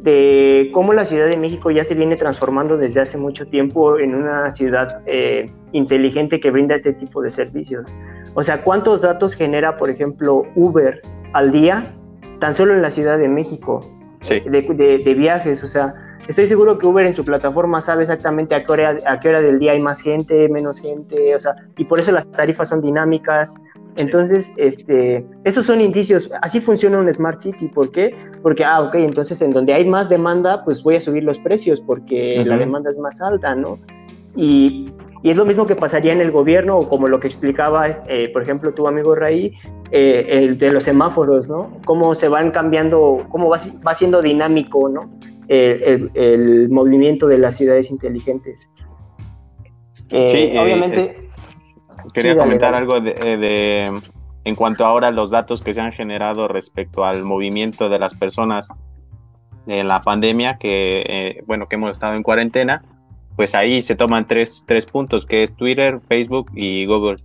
de cómo la Ciudad de México ya se viene transformando desde hace mucho tiempo en una ciudad eh, inteligente que brinda este tipo de servicios. O sea, ¿cuántos datos genera, por ejemplo, Uber al día tan solo en la Ciudad de México, de, viajes, o sea, estoy seguro que Uber en su plataforma sabe exactamente a qué, hora, a qué hora del día hay más gente, menos gente, o sea, y por eso las tarifas son dinámicas. Entonces, este, esos son indicios, así funciona un Smart City, ¿por qué? Porque, ah, ok, entonces en donde hay más demanda, pues voy a subir los precios porque la demanda es más alta, ¿no? Y y es lo mismo que pasaría en el gobierno, o como lo que explicaba, eh, por ejemplo, tu amigo Raí, eh, el de los semáforos, ¿no? Cómo se van cambiando, cómo va, va siendo dinámico, ¿no? El, movimiento de las ciudades inteligentes. Eh, sí, obviamente. quería comentar algo de, en cuanto ahora los datos que se han generado respecto al movimiento de las personas en la pandemia, que, bueno, que hemos estado en cuarentena pues ahí se toman tres, tres puntos, que es Twitter, Facebook y Google,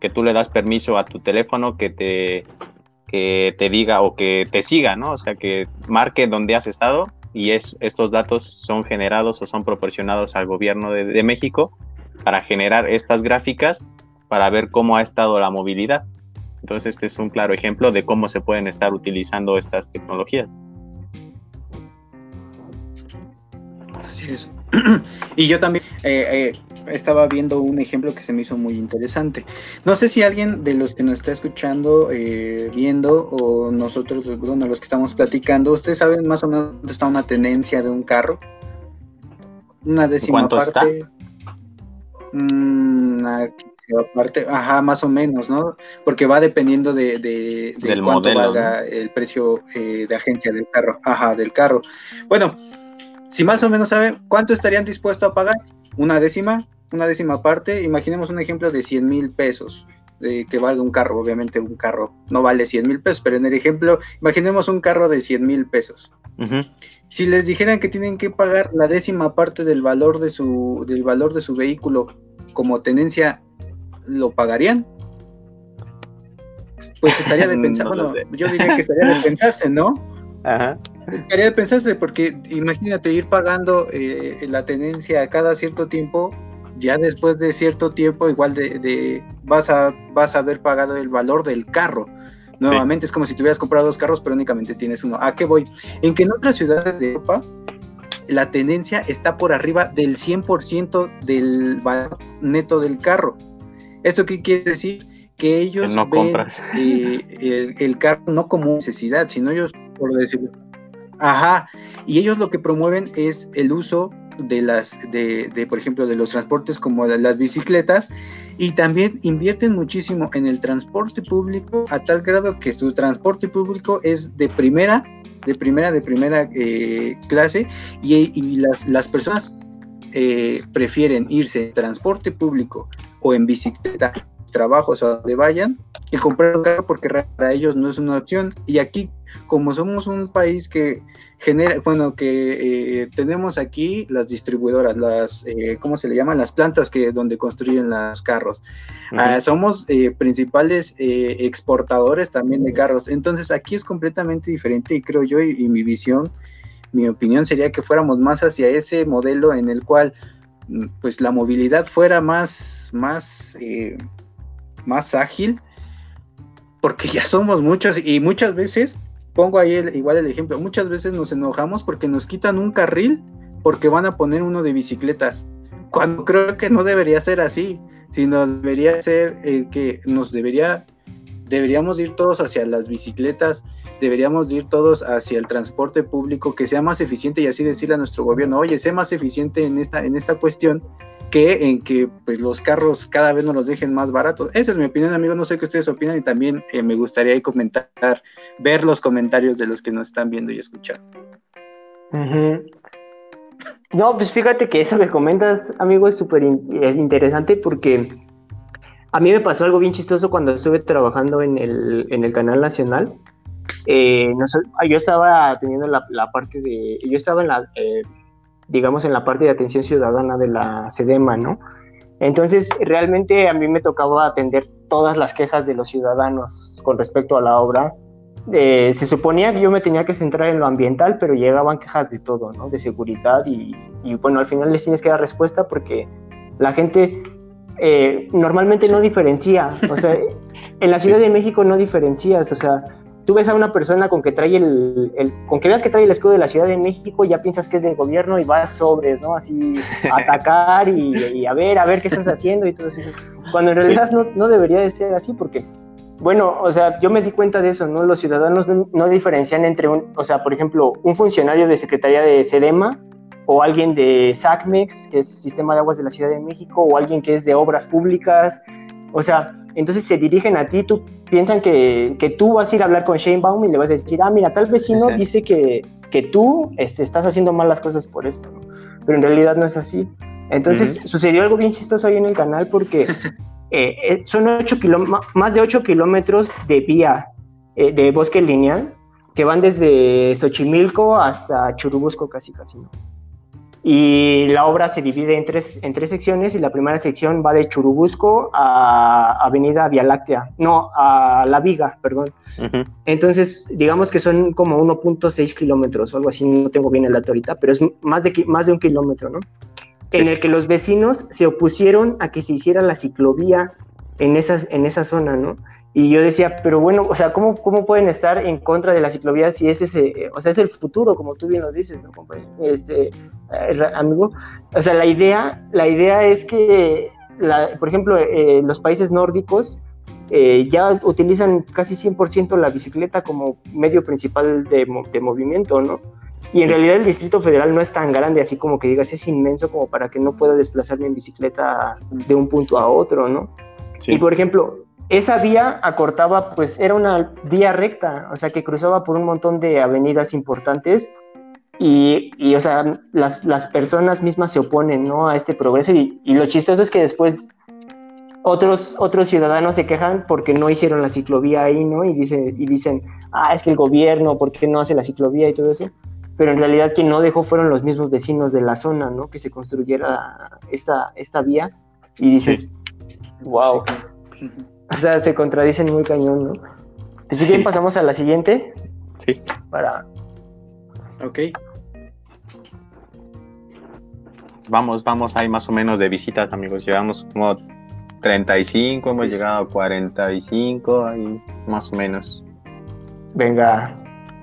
que tú le das permiso a tu teléfono que te, que te diga o que te siga, ¿no? O sea, que marque dónde has estado y es, estos datos son generados o son proporcionados al gobierno de, México para generar estas gráficas para ver cómo ha estado la movilidad. Entonces, este es un claro ejemplo de cómo se pueden estar utilizando estas tecnologías. Así es. <clears throat> y yo también eh, eh, estaba viendo un ejemplo que se me hizo muy interesante. No sé si alguien de los que nos está escuchando, eh, viendo, o nosotros, bueno, los que estamos platicando, ¿ustedes saben más o menos dónde está una tenencia de un carro? Una décima parte. Está? Mm, una parte, ajá, más o menos, ¿no? Porque va dependiendo de, de, cuánto valga el precio de agencia del carro, ajá, del carro. Bueno, si más o menos saben cuánto estarían dispuestos a pagar, una décima, una décima parte, imaginemos un ejemplo de 100 mil pesos, de que valga un carro, obviamente un carro no vale 100 mil pesos, pero en el ejemplo, imaginemos un carro de 100 mil pesos. Si les dijeran que tienen que pagar la décima parte del valor de su, del valor de su vehículo como tenencia, ¿lo pagarían? Pues estaría de <laughs> pensar, bueno, yo diría que estaría de pensarse, ¿no? <laughs> Ajá. Quería pensarse, porque imagínate ir pagando eh, la tenencia cada cierto tiempo, ya después de cierto tiempo, igual de, vas, a, vas a haber pagado el valor del carro. Nuevamente es como si tuvieras comprado dos carros, pero únicamente tienes uno. ¿A qué voy? En que en otras ciudades de Europa la tenencia está por arriba del 100% del valor neto del carro. ¿Esto qué quiere decir? Que ellos no ven eh, el, el, carro no como necesidad, sino ellos, por decirlo, Ajá, y ellos lo que promueven es el uso de las, de, de por ejemplo, de los transportes como las bicicletas y también invierten muchísimo en el transporte público a tal grado que su transporte público es de primera, de primera, de primera eh, clase y, las, las, personas eh, prefieren irse en transporte público o en bicicleta trabajos a donde vayan y comprar un carro porque para ellos no es una opción. Y aquí como somos un país que genera, bueno, que eh, tenemos aquí las distribuidoras, las, eh, ¿cómo se le llaman? Las plantas que donde construyen los carros. Ah, somos eh, principales exportadores también de carros. Entonces aquí es completamente diferente y creo yo y, mi visión, mi opinión sería que fuéramos más hacia ese modelo en el cual mm, pues la movilidad fuera más, más, más ágil, porque ya somos muchos y muchas veces pongo ahí igual el ejemplo, muchas veces nos enojamos porque nos quitan un carril porque van a poner uno de bicicletas, cuando creo que no debería ser así, sino debería ser eh, que nos debería, deberíamos ir todos hacia las bicicletas, deberíamos ir todos hacia el transporte público que sea más eficiente y así decirle a nuestro gobierno, oye, sé más eficiente en esta, en esta cuestión que en que pues, los carros cada vez nos los dejen más baratos. Esa es mi opinión, amigos. No sé qué ustedes opinan y también eh, me gustaría comentar, ver los comentarios de los que nos están viendo y escuchando. No, pues fíjate que eso que comentas, amigo, es súper interesante porque a mí me pasó algo bien chistoso cuando estuve trabajando en el, en el canal nacional. Eh, yo estaba teniendo la, parte de, yo estaba en la, eh, digamos, en la parte de atención ciudadana de la SEDEMA, ¿no? Entonces, realmente a mí me tocaba atender todas las quejas de los ciudadanos con respecto a la obra. Eh, se suponía que yo me tenía que centrar en lo ambiental, pero llegaban quejas de todo, ¿no? De seguridad y, bueno, al final les tienes que dar respuesta porque la gente eh, normalmente no diferencia, o sea, <laughs> en la Ciudad de México no diferencias, o sea, tú ves a una persona con que trae el, con que veas que trae el escudo de la Ciudad de México, ya piensas que es del gobierno y vas sobres, ¿no? Así a atacar y, a ver, a ver qué estás haciendo y todo eso. Cuando en realidad no, no, debería de ser así porque, bueno, o sea, yo me di cuenta de eso, ¿no? Los ciudadanos no, diferencian entre un, o sea, por ejemplo, un funcionario de Secretaría de SEDEMA o alguien de SACMEX, que es Sistema de Aguas de la Ciudad de México, o alguien que es de Obras Públicas, o sea, entonces se dirigen a ti, tú piensan que, que, tú vas a ir a hablar con Shane Baum y le vas a decir, ah, mira, tal vecino dice que, que tú este, estás haciendo mal las cosas por esto, ¿no? pero en realidad no es así. Entonces sucedió algo bien chistoso ahí en el canal porque <laughs> eh, eh, son ocho más de 8 kilómetros de vía eh, de bosque lineal que van desde Xochimilco hasta Churubusco casi casi, ¿no? Y la obra se divide en tres, en tres secciones y la primera sección va de Churubusco a Avenida Vía Láctea, no, a La Viga, perdón. Entonces, digamos que son como 1.6 kilómetros o algo así, no tengo bien el dato ahorita, pero es más de, más de un kilómetro, ¿no? En el que los vecinos se opusieron a que se hiciera la ciclovía en, esas, en esa zona, ¿no? Y yo decía, pero bueno, o sea, ¿cómo, ¿cómo pueden estar en contra de la ciclovía si es ese, o sea, es el futuro, como tú bien lo dices, ¿no, Este, eh, amigo. O sea, la idea, la idea es que, la, por ejemplo, eh, los países nórdicos eh, ya utilizan casi 100% la bicicleta como medio principal de, de movimiento, ¿no? Y en realidad el Distrito Federal no es tan grande, así como que digas, es inmenso como para que no pueda desplazarme en bicicleta de un punto a otro, ¿no? Y por ejemplo, esa vía acortaba, pues era una vía recta, o sea, que cruzaba por un montón de avenidas importantes y, y o sea, las, las, personas mismas se oponen, ¿no? A este progreso y, y, lo chistoso es que después otros, otros ciudadanos se quejan porque no hicieron la ciclovía ahí, ¿no? Y, dice, y dicen, ah, es que el gobierno, ¿por qué no hace la ciclovía y todo eso? Pero en realidad quien no dejó fueron los mismos vecinos de la zona, ¿no? Que se construyera esta, esta vía y dices, wow. O sea, se contradicen muy cañón, ¿no? Si bien pasamos a la siguiente. Sí. Para. Ok. Vamos, vamos, hay más o menos de visitas, amigos. Llevamos como 35, hemos llegado a 45, ahí más o menos. Venga,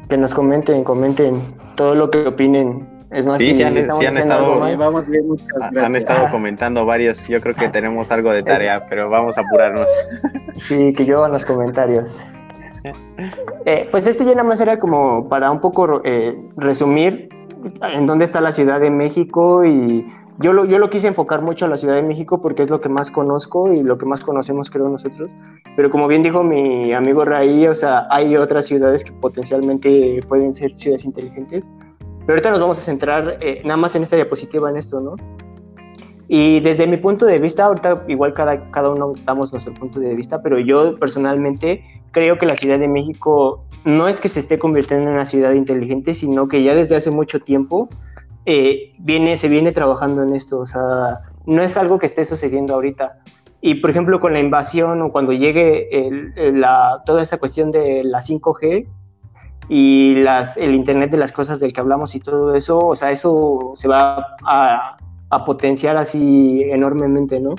que nos comenten, comenten todo lo que opinen es más, sí, sí han, estado, han estado comentando varias. Yo creo que tenemos algo de tarea, pero vamos a apurarnos. Sí, que yo en los comentarios. <laughs> Eh, pues este ya nada más era como para un poco eh, resumir en dónde está la Ciudad de México y yo lo, yo lo quise enfocar mucho a la Ciudad de México porque es lo que más conozco y lo que más conocemos creo nosotros. Pero como bien dijo mi amigo Raí, o sea, hay otras ciudades que potencialmente pueden ser ciudades inteligentes. Pero ahorita nos vamos a centrar eh, nada más en esta diapositiva, en esto, ¿no? Y desde mi punto de vista, ahorita igual cada, cada uno damos nuestro punto de vista, pero yo personalmente creo que la Ciudad de México no es que se esté convirtiendo en una ciudad inteligente, sino que ya desde hace mucho tiempo eh, viene, se viene trabajando en esto. O sea, no es algo que esté sucediendo ahorita. Y por ejemplo, con la invasión o cuando llegue la, toda esa cuestión de la 5G, y las, el Internet de las cosas del que hablamos y todo eso, o sea, eso se va a, a potenciar así enormemente, ¿no?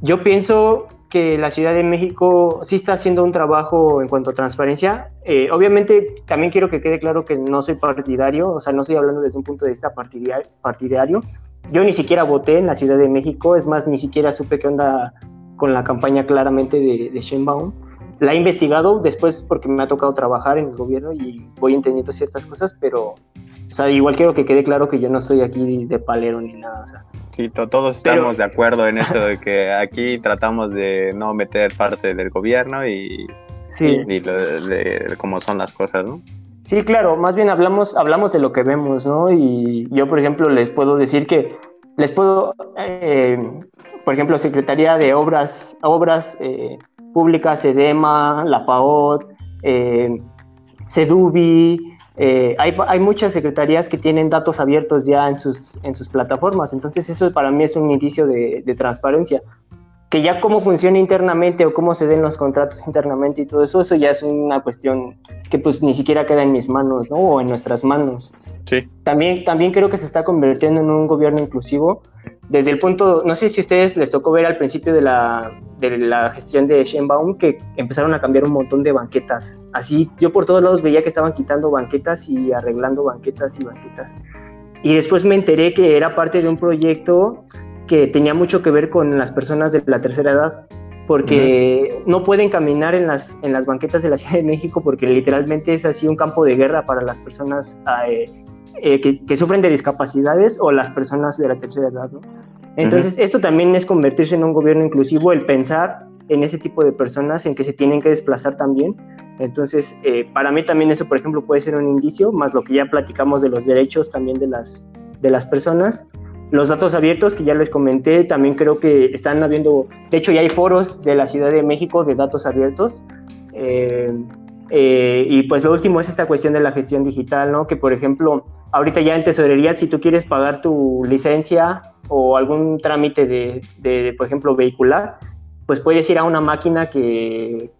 Yo pienso que la Ciudad de México sí está haciendo un trabajo en cuanto a transparencia. Eh, obviamente, también quiero que quede claro que no soy partidario, o sea, no estoy hablando desde un punto de vista partidario. Yo ni siquiera voté en la Ciudad de México, es más, ni siquiera supe qué onda con la campaña claramente de, de Sheinbaum. La he investigado después porque me ha tocado trabajar en el gobierno y voy entendiendo ciertas cosas, pero o sea, igual quiero que quede claro que yo no estoy aquí de palero ni nada. O sea. Sí, todos estamos de acuerdo en eso de que aquí tratamos de no meter parte del gobierno y, sí. de, cómo son las cosas, ¿no? Sí, claro, más bien hablamos, hablamos de lo que vemos, ¿no? Y yo, por ejemplo, les puedo decir que les puedo, eh, por ejemplo, Secretaría de Obras, Obras eh, Públicas, EDEMA, la PAOT, eh, eh, hay, muchas secretarías que tienen datos abiertos ya en sus, en sus plataformas, entonces eso para mí es un indicio de, transparencia. Que ya cómo funciona internamente o cómo se den los contratos internamente y todo eso, eso ya es una cuestión que pues ni siquiera queda en mis manos, ¿no? O en nuestras manos. Sí. También, también creo que se está convirtiendo en un gobierno inclusivo. Desde el punto, no sé si a ustedes les tocó ver al principio de la, de la gestión de Sheinbaum que empezaron a cambiar un montón de banquetas Así yo por todos lados veía que estaban quitando banquetas y arreglando banquetas y banquetas. Y después me enteré que era parte de un proyecto que tenía mucho que ver con las personas de la tercera edad, porque no pueden caminar en las, en las banquetas de la <laughs> Ciudad de México porque literalmente es así un campo de guerra para las personas eh, eh, que, sufren de discapacidades o las personas de la tercera edad. Entonces, esto también es convertirse en un gobierno inclusivo, el pensar en ese tipo de personas en que se tienen que desplazar también entonces, eh, para mí también eso, por ejemplo, puede ser un indicio, más lo que ya platicamos de los derechos también de las, de las personas. Los datos abiertos, que ya les comenté, también creo que están habiendo, de hecho ya hay foros de la Ciudad de México de datos abiertos. Eh, eh, y pues lo último es esta cuestión de la gestión digital, ¿no? Que por ejemplo, ahorita ya en tesorería, si tú quieres pagar tu licencia o algún trámite de, de por ejemplo, vehicular, pues puedes ir a una máquina que,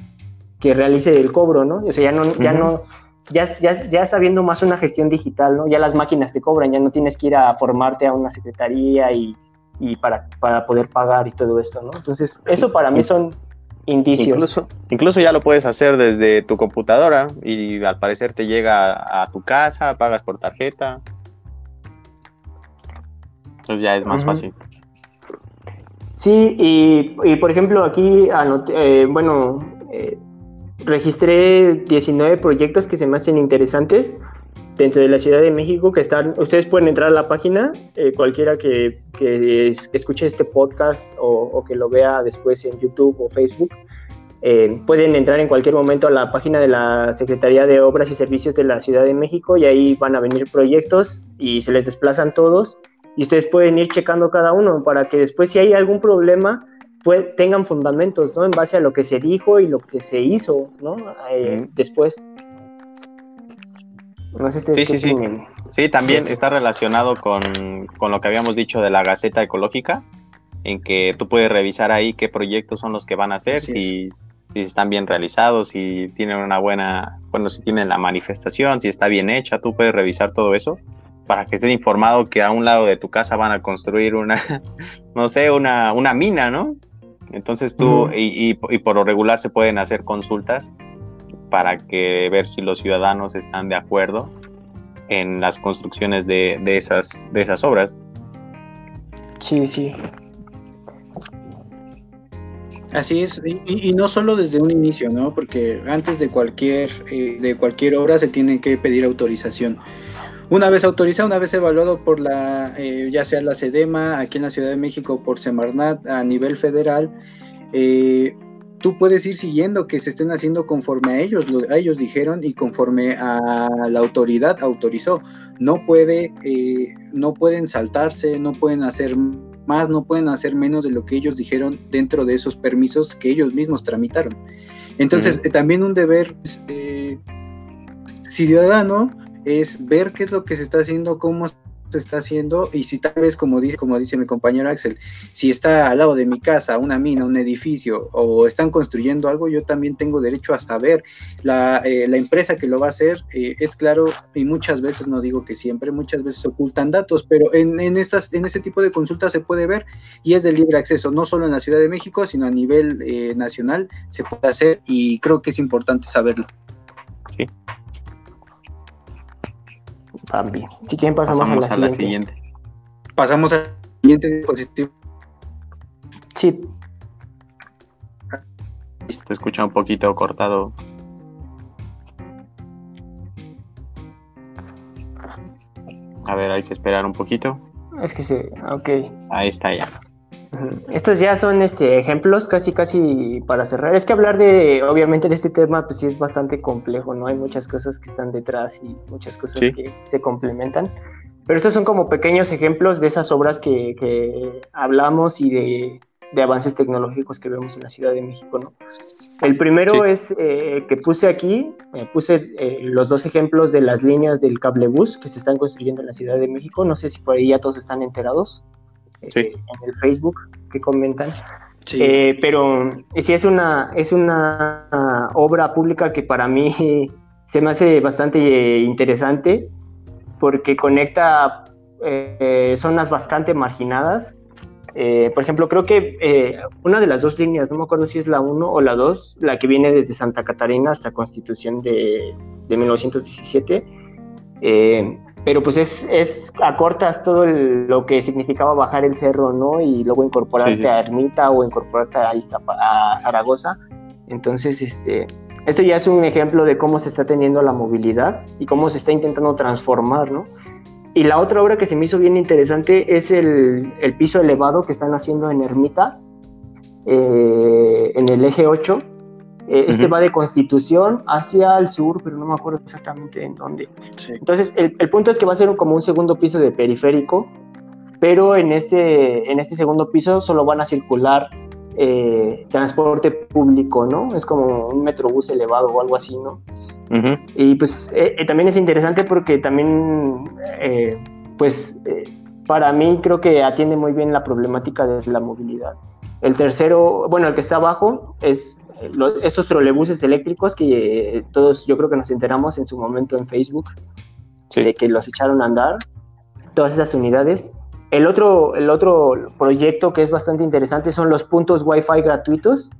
que realice el cobro, ¿no? O sea, ya no, ya no, ya, ya, ya está viendo más una gestión digital, ¿no? Ya las máquinas te cobran, ya no tienes que ir a formarte a una secretaría y, y para, para, poder pagar y todo esto, ¿no? Entonces, eso para mí son indicios. Incluso, incluso ya lo puedes hacer desde tu computadora y al parecer te llega a, tu casa, pagas por tarjeta. Entonces ya es más fácil. Sí, y, y, por ejemplo aquí, eh, bueno, eh, registré 19 proyectos que se me hacen interesantes dentro de la Ciudad de México que están, ustedes pueden entrar a la página, eh, cualquiera que, que, escuche este podcast o, que lo vea después en YouTube o Facebook, eh, pueden entrar en cualquier momento a la página de la Secretaría de Obras y Servicios de la Ciudad de México y ahí van a venir proyectos y se les desplazan todos y ustedes pueden ir checando cada uno para que después si hay algún problema pues, tengan fundamentos, ¿no? En base a lo que se dijo y lo que se hizo, ¿no? Eh, después. No sé si sí, sí, sí. Sí, también está relacionado con, lo que habíamos dicho de la Gaceta Ecológica, en que tú puedes revisar ahí qué proyectos son los que van a hacer, si, si están bien realizados, si tienen una buena, bueno, si tienen la manifestación, si está bien hecha, tú puedes revisar todo eso para que estés informado que a un lado de tu casa van a construir una, <laughs> no sé, una, una mina, ¿no? Entonces tú, y, por lo regular se pueden hacer consultas para que ver si los ciudadanos están de acuerdo en las construcciones de, esas, de esas obras. Sí, sí. Así es, y, no solo desde un inicio, ¿no? Porque antes de cualquier, eh, de cualquier obra se tiene que pedir autorización. Una vez autorizado, una vez evaluado por la, eh, ya sea la SEDEMA, aquí en la Ciudad de México, por Semarnat a nivel federal, eh, tú puedes ir siguiendo que se estén haciendo conforme a ellos, a ellos dijeron y conforme a la autoridad autorizó. No puede, eh, no pueden saltarse, no pueden hacer más, no pueden hacer menos de lo que ellos dijeron dentro de esos permisos que ellos mismos tramitaron. Entonces, también un deber ciudadano es ver qué es lo que se está haciendo, cómo se está haciendo y si tal vez, como dice, como dice mi compañero Axel, si está al lado de mi casa una mina, un edificio o están construyendo algo, yo también tengo derecho a saber. La, eh, la empresa que lo va a hacer eh, es claro y muchas veces, no digo que siempre, muchas veces ocultan datos, pero en, en, estas, en este tipo de consultas se puede ver y es de libre acceso, no solo en la Ciudad de México, sino a nivel eh, nacional se puede hacer y creo que es importante saberlo. Sí. También. Si quieren pasamos, Pasamos a la, siguiente. Pasamos al siguiente dispositivo. Sí, Te escucha un poquito cortado. A ver, hay que esperar un poquito. es que sí, ok. Ahí está ya. Estos ya son este, ejemplos casi casi para cerrar. Es que hablar de, obviamente, de este tema, pues sí es bastante complejo, ¿no? Hay muchas cosas que están detrás y muchas cosas Sí. que se complementan. Pero estos son como pequeños ejemplos de esas obras que, que hablamos y de, de avances tecnológicos que vemos en la Ciudad de México, ¿no? El primero Sí. es eh, que puse aquí, eh, puse eh, los dos ejemplos de las líneas del cablebús que se están construyendo en la Ciudad de México. No sé si por ahí ya todos están enterados. Eh, Sí. en el Facebook que comentan. Sí. Eh, pero eh, sí es una, es una obra pública que para mí <laughs> se me hace bastante eh, interesante porque conecta eh, zonas bastante marginadas. Eh, por ejemplo, creo que eh, una de las dos líneas, no me acuerdo si es la 1 o la 2, la que viene desde Santa Catarina hasta Constitución de, de 1917, eh, pero pues es, es acortas todo el- lo que significaba bajar el cerro, ¿no? Y luego incorporarte Sí, sí, a Ermita o incorporarte a, Iztapa- a Zaragoza. Entonces, este, esto ya es un ejemplo de cómo se está teniendo la movilidad y cómo se está intentando transformar, ¿no? Y la otra obra que se me hizo bien interesante es el, el piso elevado que están haciendo en Ermita, eh, en el eje 8. Eh, Este Ujú. va de Constitución hacia el sur, pero no me acuerdo exactamente en dónde. Sí. Entonces, el, el punto es que va a ser como un segundo piso de periférico, pero en este, en este segundo piso solo van a circular eh, transporte público, ¿no? Es como un metrobús elevado o algo así, ¿no? Ujú. Y pues eh, eh, también es interesante porque también, eh, pues eh, para mí creo que atiende muy bien la problemática de la movilidad. El tercero, bueno, el que está abajo es eh, lo- estos trolebuses eléctricos que eh, todos yo creo que nos enteramos en su momento en Facebook Sí. de que los echaron a andar, todas esas unidades. El otro, el otro proyecto que es bastante interesante son los puntos Wi-Fi gratuitos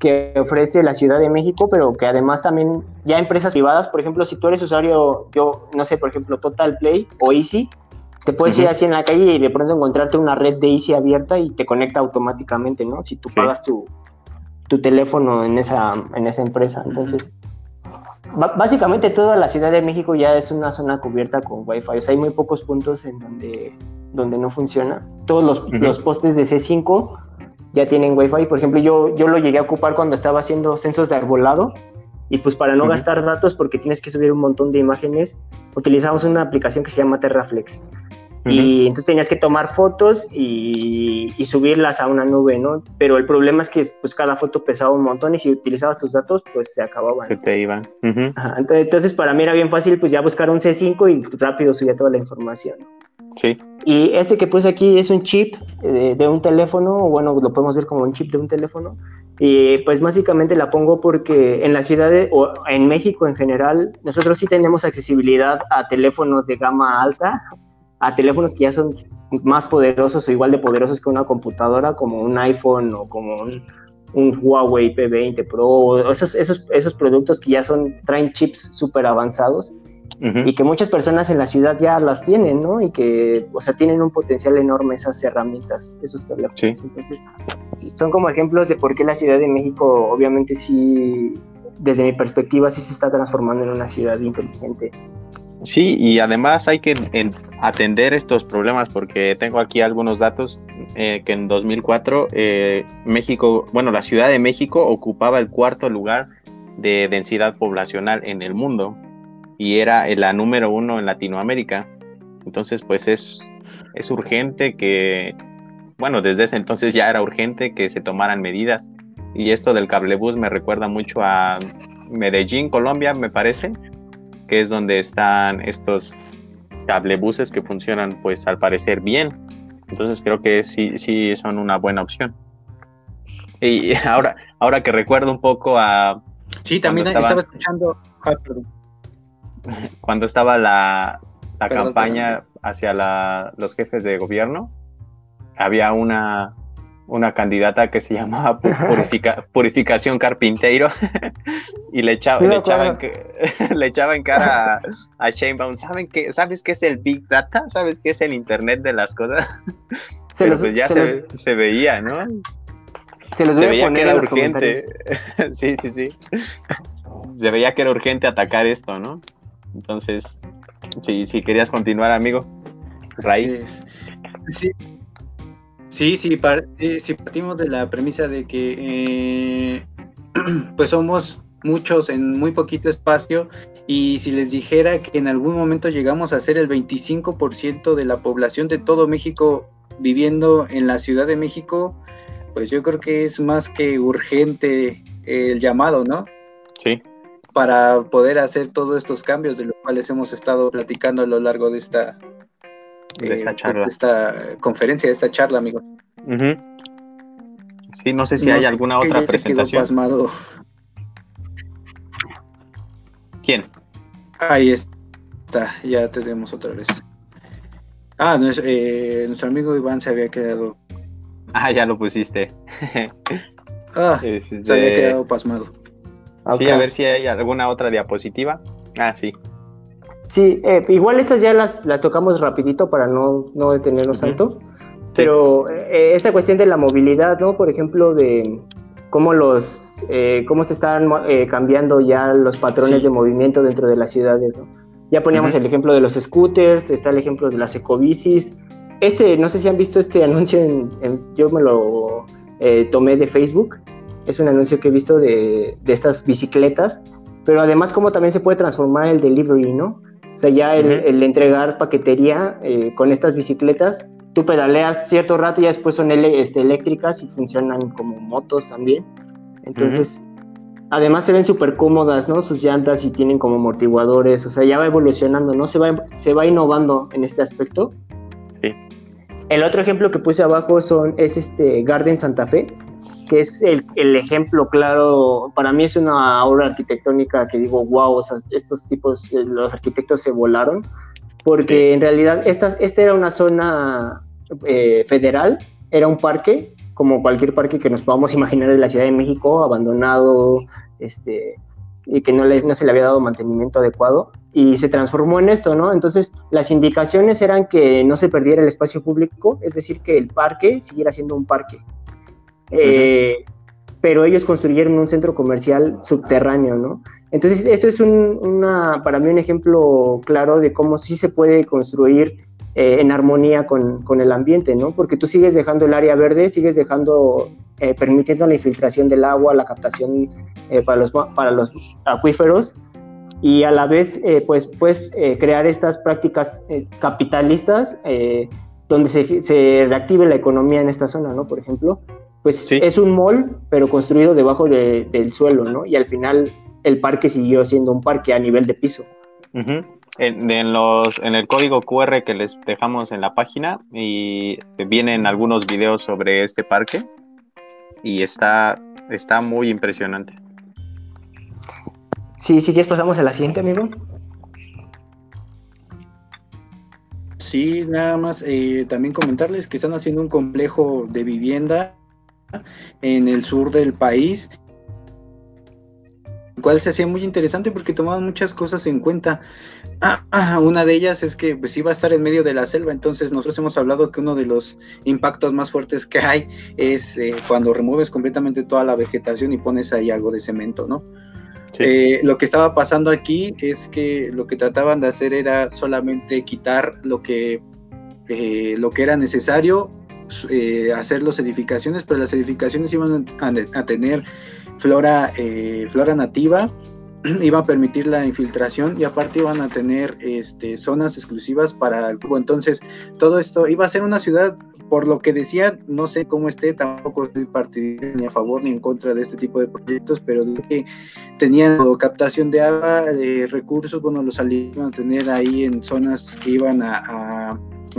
que ofrece la Ciudad de México, pero que además también ya empresas privadas, por ejemplo, si tú eres usuario, yo no sé, por ejemplo, Total Play o Easy, te puedes ir Ujú. así en la calle y de pronto encontrarte una red de Easy abierta y te conecta automáticamente, ¿no? Si tú Sí. pagas tu, tu teléfono en esa, en esa empresa. Entonces, básicamente toda la Ciudad de México ya es una zona cubierta con Wi-Fi. O sea, hay muy pocos puntos en donde, donde no funciona. Todos los, los postes de C5 ya tienen Wi-Fi. Por ejemplo, yo, yo lo llegué a ocupar cuando estaba haciendo censos de arbolado. Y pues para no gastar datos, porque tienes que subir un montón de imágenes, utilizamos una aplicación que se llama Terraflex. Y entonces tenías que tomar fotos y, y subirlas a una nube, ¿no? Pero el problema es que pues cada foto pesaba un montón y si utilizabas tus datos, pues se acababan. Se te iban. Ujú. Ajá, entonces, entonces para mí era bien fácil pues ya buscar un C5 y rápido subía toda la información. Sí. Y este que puse aquí es un chip de, de un teléfono, bueno, lo podemos ver como un chip de un teléfono. Y pues básicamente la pongo porque en la ciudad de- o en México en general, nosotros sí tenemos accesibilidad a teléfonos de gama alta, a teléfonos que ya son más poderosos o igual de poderosos que una computadora, como un iPhone o como un, un Huawei P20 Pro, o esos, esos, esos productos que ya son, traen chips súper avanzados Ujú. y que muchas personas en la ciudad ya las tienen, ¿no? Y que, o sea, tienen un potencial enorme esas herramientas, esos teléfonos. Sí. Entonces, son como ejemplos de por qué la Ciudad de México, obviamente sí, desde mi perspectiva, sí se está transformando en una ciudad inteligente. Sí, y además hay que en- atender estos problemas porque tengo aquí algunos datos eh, que en 2004 eh, México, bueno, la Ciudad de México ocupaba el cuarto lugar de densidad poblacional en el mundo y era la número uno en Latinoamérica. Entonces, pues es, es urgente que, bueno, desde ese entonces ya era urgente que se tomaran medidas. Y esto del cablebús me recuerda mucho a Medellín, Colombia, me parece, que es donde están estos cablebuses que funcionan pues al parecer bien. Entonces creo que sí, sí son una buena opción. Y <laughs> ahora, ahora que recuerdo un poco a... Sí, también estaba, escuchando... <laughs> Cuando estaba la, campaña hacia los jefes de gobierno, había una, una candidata que se llamaba <laughs> Purificación Carpinteiro <laughs> y le echaba, le, echaba <laughs> en, cara a, a Shane ¿Saben qué, ¿Sabes qué es el Big Data? ¿Sabes qué es el Internet de las cosas? Se pues ya se, veía, ¿no? Se, los veía que era urgente. sí, sí, sí. Se veía que era urgente atacar esto, ¿no? Entonces, si, si querías continuar, amigo. Sí, Sí, sí, eh, si partimos de la premisa de que eh, <clears throat> pues somos muchos en muy poquito espacio y si les dijera que en algún momento llegamos a ser el 25% de la población de todo México viviendo en la Ciudad de México, pues yo creo que es más que urgente el llamado, ¿no? Sí. Para poder hacer todos estos cambios de los cuales hemos estado platicando a lo largo de esta de esta eh, charla. De esta conferencia, de esta charla, amigo. Sí, no sé si hay alguna otra presentación. pasmado. ¿Quién? Ahí está, ya tenemos otra vez. Ah, nuestro, eh, nuestro amigo Iván se había quedado. Ah, ya lo pusiste. <laughs> ah, se había quedado pasmado. Sí, a ver si hay alguna otra diapositiva. Ah, sí. Sí, eh, igual estas ya las, las tocamos rapidito para no, no detenernos tanto, pero eh, esta cuestión de la movilidad, ¿no? Por ejemplo, de cómo los eh, cómo se están cambiando ya los patrones de movimiento dentro de las ciudades, ¿no? Ya poníamos el ejemplo de los scooters, está el ejemplo de las ecobicis. Este, no sé si han visto este <laughs> anuncio, en, yo me lo tomé de Facebook, es un anuncio que he visto de, de estas bicicletas, pero además cómo también se puede transformar el delivery, ¿no? O sea, ya el, entregar paquetería eh, con estas bicicletas, tú pedaleas cierto rato y después son este, eléctricas y funcionan como motos también. Entonces, además se ven súper cómodas, ¿no? Sus llantas y tienen como amortiguadores, o sea, ya va evolucionando, ¿no? Se va, se va innovando en este aspecto. Sí. El otro ejemplo que puse abajo son, es este Garden Santa Fe, que es el, el, ejemplo claro, para mí es una obra arquitectónica que digo, wow, o sea, estos tipos, eh, los arquitectos se volaron, porque en realidad esta, esta era una zona eh, federal, era un parque, como cualquier parque que nos podamos imaginar de la Ciudad de México, abandonado, este, y que no, les, no se le había dado mantenimiento adecuado, y se transformó en esto, ¿no? Entonces, las indicaciones eran que no se perdiera el espacio público, es decir, que el parque siguiera siendo un parque, eh, pero ellos construyeron un centro comercial subterráneo, ¿no? Entonces, esto es una, para mí un ejemplo claro de cómo sí se puede construir eh, en armonía con, con, el ambiente, ¿no? Porque tú sigues dejando el área verde, sigues dejando, eh, permitiendo la infiltración del agua, la captación para, los, para los acuíferos, y a la vez, pues, puedes crear estas prácticas capitalistas donde se, se, reactive la economía en esta zona, ¿no? Por ejemplo, pues es un mall, pero construido debajo del suelo, ¿no? Y al final el parque siguió siendo un parque a nivel de piso. en, los, en el código QR que les dejamos en la página y vienen algunos videos sobre este parque y está, está muy impresionante. Sí, si quieres pasamos a la siguiente, amigo. Sí, nada más eh, también comentarles que están haciendo un complejo de vivienda en el sur del país, el cual se hacía muy interesante porque tomaban muchas cosas en cuenta. Ah, ah, una de ellas es que pues iba a estar en medio de la selva, entonces nosotros hemos hablado que uno de los impactos más fuertes que hay es eh, cuando remueves completamente toda la vegetación y pones ahí algo de cemento, ¿no? Eh, lo que estaba pasando aquí es que lo que trataban de hacer era solamente quitar lo que, eh, lo que era necesario eh, hacer las edificaciones, pero las edificaciones iban a, tener flora, eh, flora nativa, <clears throat> iba a permitir la infiltración y aparte iban a tener este, zonas exclusivas para el cubo. Entonces, todo esto iba a ser una ciudad, por lo que decía, no sé cómo esté, tampoco estoy partidario ni a favor ni en contra de este tipo de proyectos, pero que tenían captación de agua, de recursos, bueno, los iban a tener ahí en zonas que iban a,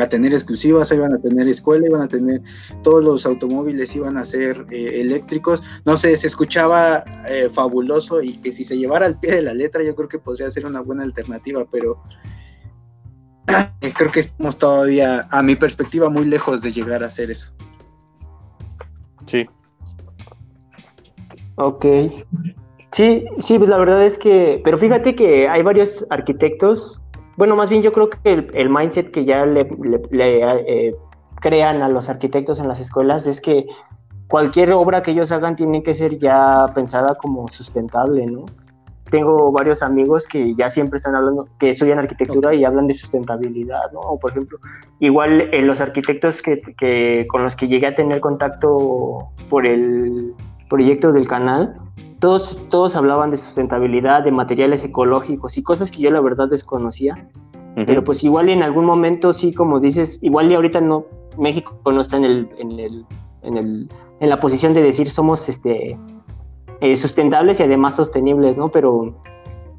tener exclusivas, iban a tener escuela, iban a tener todos los automóviles iban a ser eh, eléctricos. No sé, se escuchaba eh, fabuloso y que si se llevara al pie de la letra yo creo que podría ser una buena alternativa, pero <clears throat> creo que estamos todavía, a mi perspectiva, muy lejos de llegar a hacer eso. Sí. Ok. Sí, sí, pues la verdad es que, pero fíjate que hay varios arquitectos, bueno, más bien yo creo que el, mindset que ya le, eh, crean a los arquitectos en las escuelas es que cualquier obra que ellos hagan tiene que ser ya pensada como sustentable, ¿no? Tengo varios amigos que ya siempre están hablando, que estudian arquitectura y hablan de sustentabilidad, ¿no? O por ejemplo, igual eh, los arquitectos que, que, con los que llegué a tener contacto por el proyecto del canal, todos, todos hablaban de sustentabilidad, de materiales ecológicos y cosas que yo la verdad desconocía. Pero pues igual en algún momento sí, como dices, igual y ahorita no, México no está en el, en el, en el, en la posición de decir somos este eh, sustentables y además sostenibles, ¿no? Pero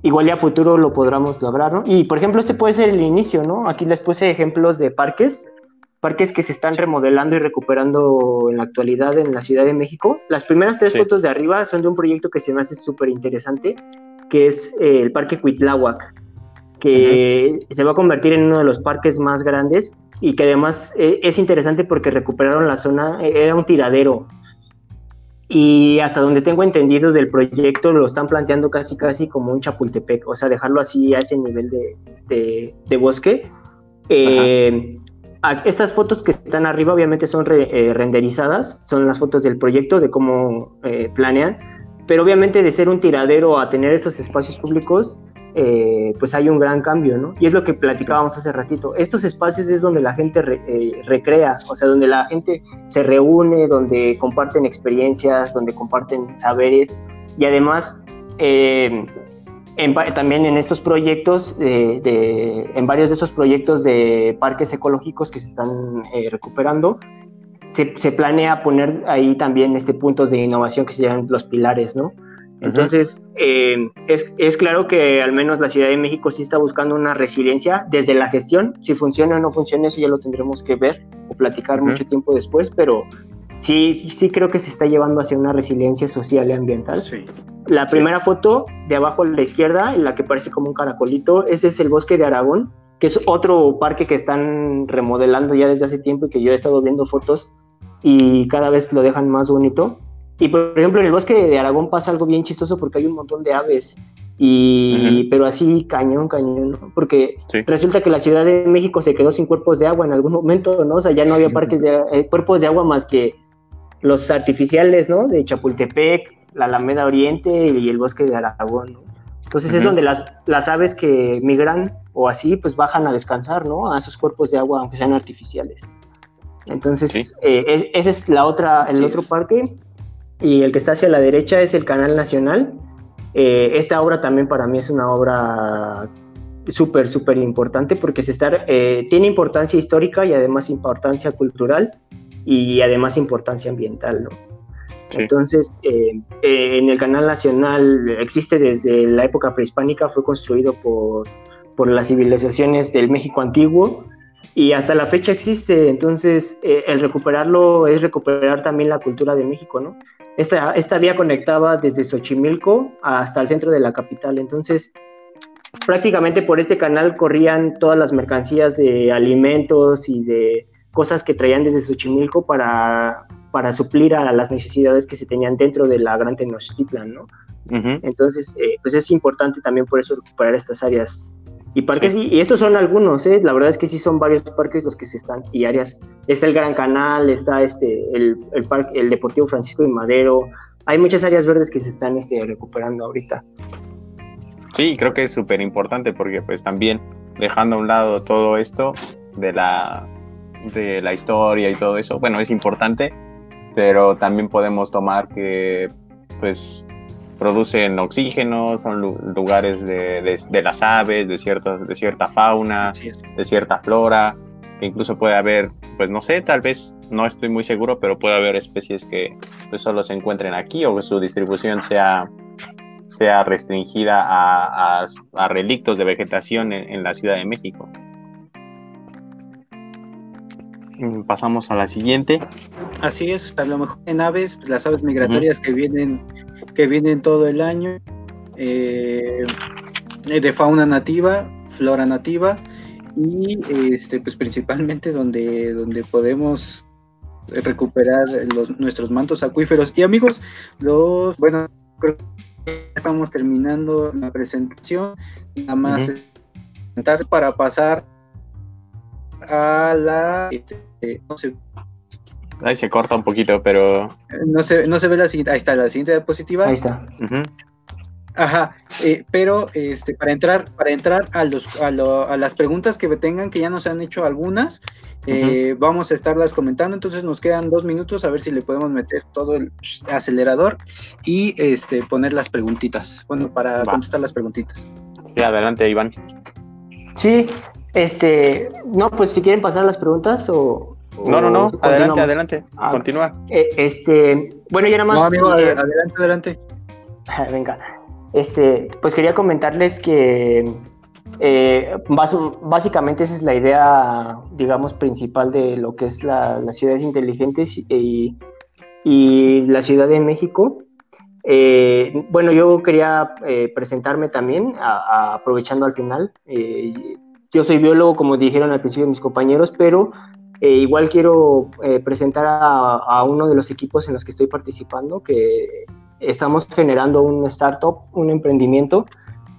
igual ya a futuro lo podremos lograr, ¿no? Y por ejemplo, este puede ser el inicio, ¿no? Aquí les puse ejemplos de parques parques que se están remodelando y recuperando en la actualidad en la Ciudad de México. Las primeras tres fotos de arriba son de un proyecto que se me hace súper interesante, que es eh, el Parque Cuitláhuac, que se va a convertir en uno de los parques más grandes y que además eh, es interesante porque recuperaron la zona, eh, era un tiradero. Y hasta donde tengo entendido del proyecto lo están planteando casi casi como un Chapultepec, o sea, dejarlo así a ese nivel de, de, bosque. Eh, estas fotos que están arriba obviamente son eh, renderizadas, son las fotos del proyecto, de cómo eh, planean, pero obviamente de ser un tiradero a tener estos espacios públicos, eh, pues hay un gran cambio, ¿no? Y es lo que platicábamos hace ratito. Estos espacios es donde la gente recrea, o sea, donde la gente se reúne, donde comparten experiencias, donde comparten saberes y además también en estos proyectos, de, en varios de estos proyectos de parques ecológicos que se están eh, recuperando, se, se, planea poner ahí también este puntos de innovación que se llaman los pilares, ¿no? Entonces, eh, es, es, claro que al menos la Ciudad de México sí está buscando una resiliencia desde la gestión. Si funciona o no funciona, eso ya lo tendremos que ver o platicar mucho tiempo después, pero sí, sí creo que se está llevando hacia una resiliencia social y ambiental. Sí. La primera foto de abajo a la izquierda, en la que parece como un caracolito, ese es el bosque de Aragón, que es otro parque que están remodelando ya desde hace tiempo y que yo he estado viendo fotos y cada vez lo dejan más bonito. Y por ejemplo, en el bosque de Aragón pasa algo bien chistoso porque hay un montón de aves. Y, pero así cañón, cañón, ¿no? porque resulta que la Ciudad de México se quedó sin cuerpos de agua en algún momento, ¿no? O sea, ya no había parques de eh, cuerpos de agua más que los artificiales, ¿no? De Chapultepec, la Alameda Oriente y el bosque de Aragón, ¿no? Entonces es donde las, las aves que migran o así, pues bajan a descansar, ¿no? A esos cuerpos de agua, aunque sean artificiales. Entonces, eh, ese es la otra, el otro parque. Y el que está hacia la derecha es el Canal Nacional. Eh, esta obra también para mí es una obra súper, súper importante porque se está, eh, tiene importancia histórica y además importancia cultural y además importancia ambiental, ¿no? Entonces, eh, eh, en el canal nacional existe desde la época prehispánica, fue construido por, por las civilizaciones del México antiguo y hasta la fecha existe. Entonces, eh, el recuperarlo es recuperar también la cultura de México, ¿no? Esta, esta vía conectaba desde Xochimilco hasta el centro de la capital. Entonces, prácticamente por este canal corrían todas las mercancías de alimentos y de cosas que traían desde Xochimilco para para suplir a las necesidades que se tenían dentro de la Gran Tenochtitlan, ¿no? Entonces, eh, pues es importante también por eso recuperar estas áreas y parques, y, estos son algunos, ¿eh? la verdad es que sí son varios parques los que se están, y áreas, está el Gran Canal, está este, el, el, parque, el Deportivo Francisco de Madero, hay muchas áreas verdes que se están este, recuperando ahorita. Sí, creo que es súper importante porque pues también dejando a un lado todo esto de la, de la historia y todo eso, bueno, es importante, pero también podemos tomar que pues producen oxígeno, son lugares de, de, las aves, de, ciertas, de cierta fauna, de cierta flora, que incluso puede haber, pues no sé, tal vez no estoy muy seguro, pero puede haber especies que pues, solo se encuentren aquí o que su distribución sea sea restringida a, relictos de vegetación en, la Ciudad de México. Mm, pasamos a la siguiente. Así es, a lo mejor en aves, las aves migratorias que vienen que vienen todo el año, eh, de fauna nativa, flora nativa, y este pues principalmente donde, donde podemos recuperar los, nuestros mantos acuíferos. Y amigos, los bueno, creo que estamos terminando la presentación. Nada más para pasar a la este, no sé. Ahí se corta un poquito, pero. No se, no se ve la siguiente. Ahí está, la siguiente diapositiva. Ahí está. Ajá, eh, pero este, para entrar, para entrar a, los, a, las preguntas que tengan, que ya nos han hecho algunas, eh, vamos a estarlas comentando. Entonces nos quedan dos minutos a ver si le podemos meter todo el acelerador y este, poner las preguntitas. Bueno, para contestar las preguntitas. Sí, adelante, Iván. Sí, este, no, pues si quieren pasar las preguntas o. no, no, no, adelante, adelante, ah, continúa. Eh, este, bueno, ya nada más. No, amigo, adelante, adelante. <laughs> Venga. Este, pues quería comentarles que eh, básicamente esa es la idea, digamos, principal de lo que es las ciudades inteligentes y, la Ciudad de México. Eh, bueno, yo quería eh, presentarme también, aprovechando al final. yo soy biólogo, como dijeron al principio mis compañeros, pero igual quiero presentar a, a, uno de los equipos en los que estoy participando, que estamos generando un startup, un emprendimiento,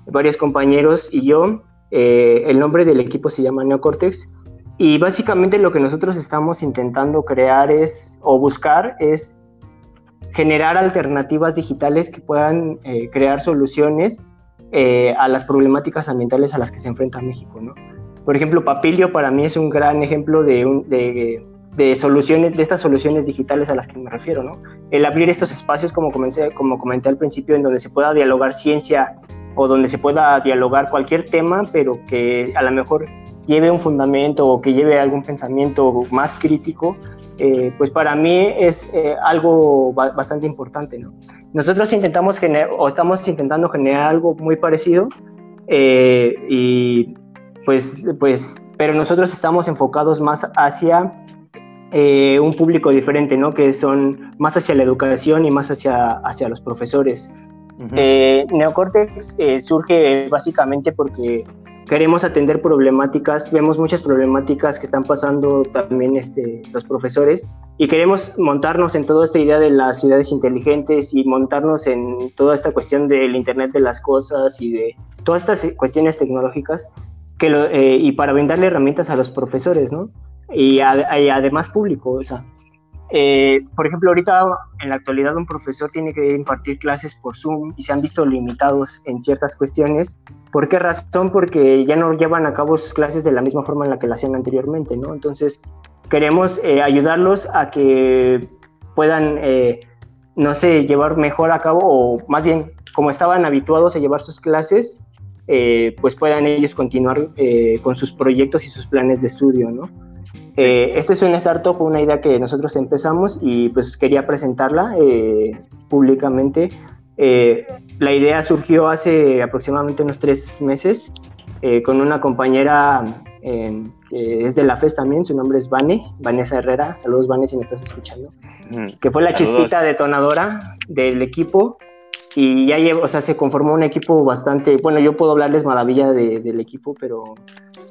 varios compañeros y yo. Eh, el nombre del equipo se llama Neocortex y básicamente lo que nosotros estamos intentando crear es, o buscar, es generar alternativas digitales que puedan eh, crear soluciones eh, a las problemáticas ambientales a las que se enfrenta México. ¿no? Por ejemplo, Papilio para mí es un gran ejemplo de, un, de de soluciones, de estas soluciones digitales a las que me refiero, ¿no? El abrir estos espacios, como, comencé, como comenté al principio, en donde se pueda dialogar ciencia o donde se pueda dialogar cualquier tema, pero que a lo mejor lleve un fundamento o que lleve algún pensamiento más crítico, eh, pues para mí es eh, algo bastante importante, ¿no? Nosotros intentamos generar, o estamos intentando generar algo muy parecido, eh, y pues, pues, pero nosotros estamos enfocados más hacia eh, un público diferente, ¿no? Que son más hacia la educación y más hacia, hacia los profesores. Eh, Neocortex eh, surge básicamente porque queremos atender problemáticas, vemos muchas problemáticas que están pasando también este, los profesores y queremos montarnos en toda esta idea de las ciudades inteligentes y montarnos en toda esta cuestión del Internet de las cosas y de todas estas cuestiones tecnológicas que y para brindarle herramientas a los profesores, ¿no? y, además público. O sea, eh, por ejemplo, ahorita en la actualidad un profesor tiene que impartir clases por Zoom y se han visto limitados en ciertas cuestiones. ¿Por qué razón? Porque ya no llevan a cabo sus clases de la misma forma en la que lo hacían anteriormente, ¿no? Entonces, queremos eh, ayudarlos a que puedan, eh, no sé, llevar mejor a cabo, o más bien, como estaban habituados a llevar sus clases, pues puedan ellos continuar con sus proyectos y sus planes de estudio, ¿no? Eh, este es un startup, una idea que nosotros empezamos y pues quería presentarla eh, públicamente. Eh, la idea surgió hace aproximadamente unos tres meses con una compañera que es de la FES también, su nombre es Vane, Vanessa Herrera. Saludos, Vane, si me estás escuchando. Mm, que fue la chispita detonadora del equipo y ya llevo, o sea, se conformó un equipo bastante, bueno, yo puedo hablarles maravilla del equipo, pero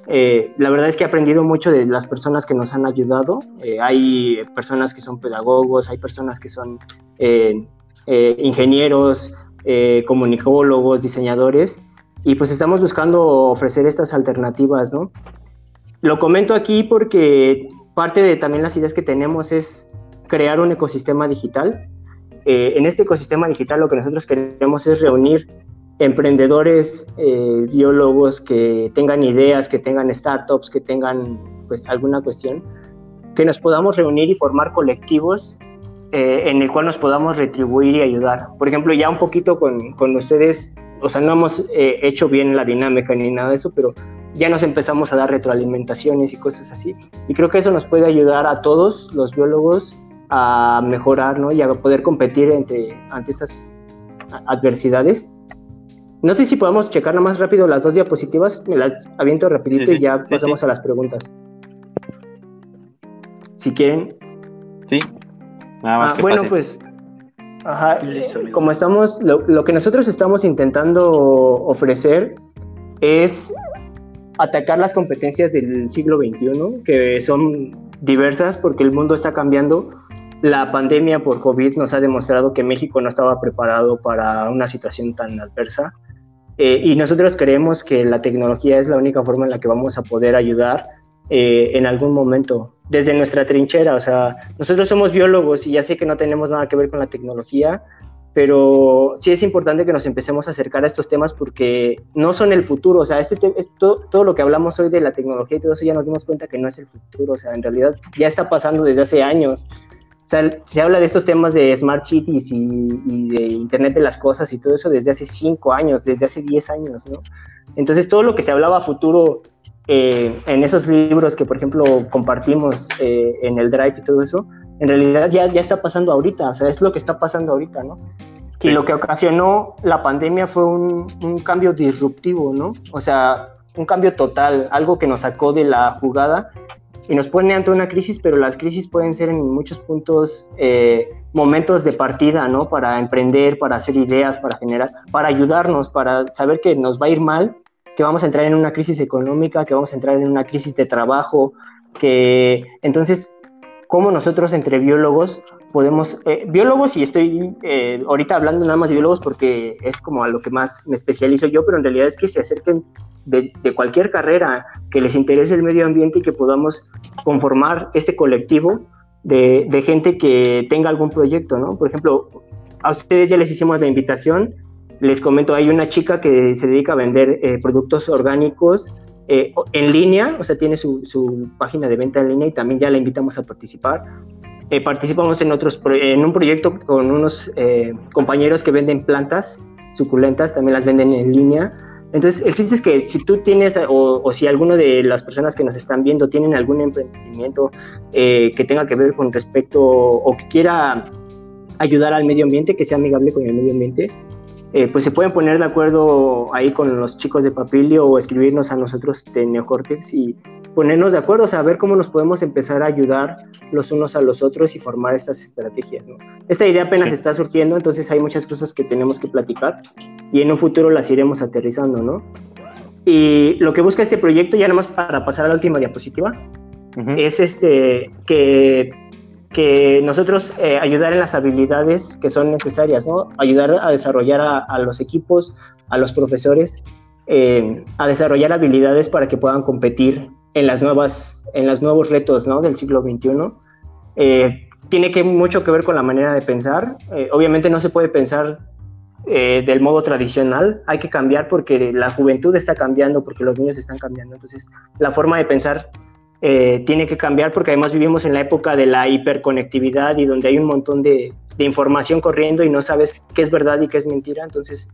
eh, la verdad es que he aprendido mucho de las personas que nos han ayudado. Eh, hay personas que son pedagogos, hay personas que son eh, ingenieros, comunicólogos, diseñadores, y pues estamos buscando ofrecer estas alternativas, ¿no? Lo comento aquí porque parte de también las ideas que tenemos es crear un ecosistema digital. En este ecosistema digital lo que nosotros queremos es reunir emprendedores, eh, biólogos que tengan ideas, que tengan startups, que tengan pues, alguna cuestión, que nos podamos reunir y formar colectivos eh, en el cual nos podamos retribuir y ayudar. Por ejemplo, ya un poquito con, con ustedes, o sea, no hemos eh, hecho bien la dinámica ni nada de eso, pero ya nos empezamos a dar retroalimentaciones y cosas así. Y creo que eso nos puede ayudar a todos los biólogos a mejorar ¿no? y a poder competir entre, ante estas adversidades No sé si podemos checar nada más rápido las dos diapositivas, me las aviento rapidito y ya pasamos a las preguntas. Si quieren. Sí. Nada más. Ah, bueno, pues Ajá, como estamos, lo, que nosotros estamos intentando ofrecer es atacar las competencias del siglo XXI, que son diversas porque el mundo está cambiando. La pandemia por COVID nos ha demostrado que México no estaba preparado para una situación tan adversa. Eh, y nosotros creemos que la tecnología es la única forma en la que vamos a poder ayudar eh, en algún momento desde nuestra trinchera. O sea, nosotros somos biólogos y ya sé que no tenemos nada que ver con la tecnología, pero sí es importante que nos empecemos a acercar a estos temas porque no son el futuro. O sea, este todo lo que hablamos hoy de la tecnología y todo eso ya nos dimos cuenta que no es el futuro. O sea, en realidad ya está pasando desde hace años. Sea, se habla de estos temas de smart cities y, y de Internet de las cosas y todo eso desde hace cinco años, desde hace diez años, ¿no? Entonces, todo lo que se hablaba a futuro eh, en esos libros que, por ejemplo, compartimos eh, en el Drive y todo eso, en realidad ya, ya está pasando ahorita, o sea, es lo que está pasando ahorita, ¿no? Y lo que ocasionó la pandemia fue un, un, cambio disruptivo, ¿no? O sea, un cambio total, algo que nos sacó de la jugada y nos pone ante una crisis, pero las crisis pueden ser en muchos puntos eh, momentos de partida, ¿no? Para emprender, para hacer ideas, para generar, para ayudarnos, para saber que nos va a ir mal, que vamos a entrar en una crisis económica, que vamos a entrar en una crisis de trabajo, que entonces, ¿cómo nosotros entre biólogos podemos, eh, biólogos, y estoy eh, ahorita hablando nada más de biólogos porque es como a lo que más me especializo yo, pero en realidad es que se acerquen de, cualquier carrera, que les interese el medio ambiente y que podamos conformar este colectivo de, de gente que tenga algún proyecto, ¿no? Por ejemplo, a ustedes ya les hicimos la invitación, les comento, hay una chica que se dedica a vender eh, productos orgánicos eh, en línea, o sea, tiene su, página de venta en línea y también ya la invitamos a participar. Eh, participamos en, otros en un proyecto con unos compañeros que venden plantas suculentas, también las venden en línea. Entonces, el chiste es que si tú tienes, o, si alguna de las personas que nos están viendo tienen algún emprendimiento que tenga que ver con respecto o que quiera ayudar al medio ambiente, que sea amigable con el medio ambiente, eh, pues se pueden poner de acuerdo ahí con los chicos de Papilio o escribirnos a nosotros de Neocortex y ponernos de acuerdo, o sea, ver cómo nos podemos empezar a ayudar los unos a los otros y formar estas estrategias. ¿no? Esta idea apenas está surgiendo, entonces hay muchas cosas que tenemos que platicar y en un futuro las iremos aterrizando, ¿no? Y lo que busca este proyecto, ya nada más para pasar a la última diapositiva, es este que que nosotros eh, ayudar en las habilidades que son necesarias, ¿no? Ayudar a desarrollar a, los equipos, a los profesores, eh, a desarrollar habilidades para que puedan competir en las nuevas, en los nuevos retos, ¿no? Del siglo XXI. Eh, tiene que mucho que ver con la manera de pensar. obviamente no se puede pensar del modo tradicional, hay que cambiar porque la juventud está cambiando, porque los niños están cambiando. Entonces, la forma de pensar eh, tiene que cambiar porque además vivimos en la época de la hiperconectividad y donde hay un montón de, información corriendo y no sabes qué es verdad y qué es mentira. Entonces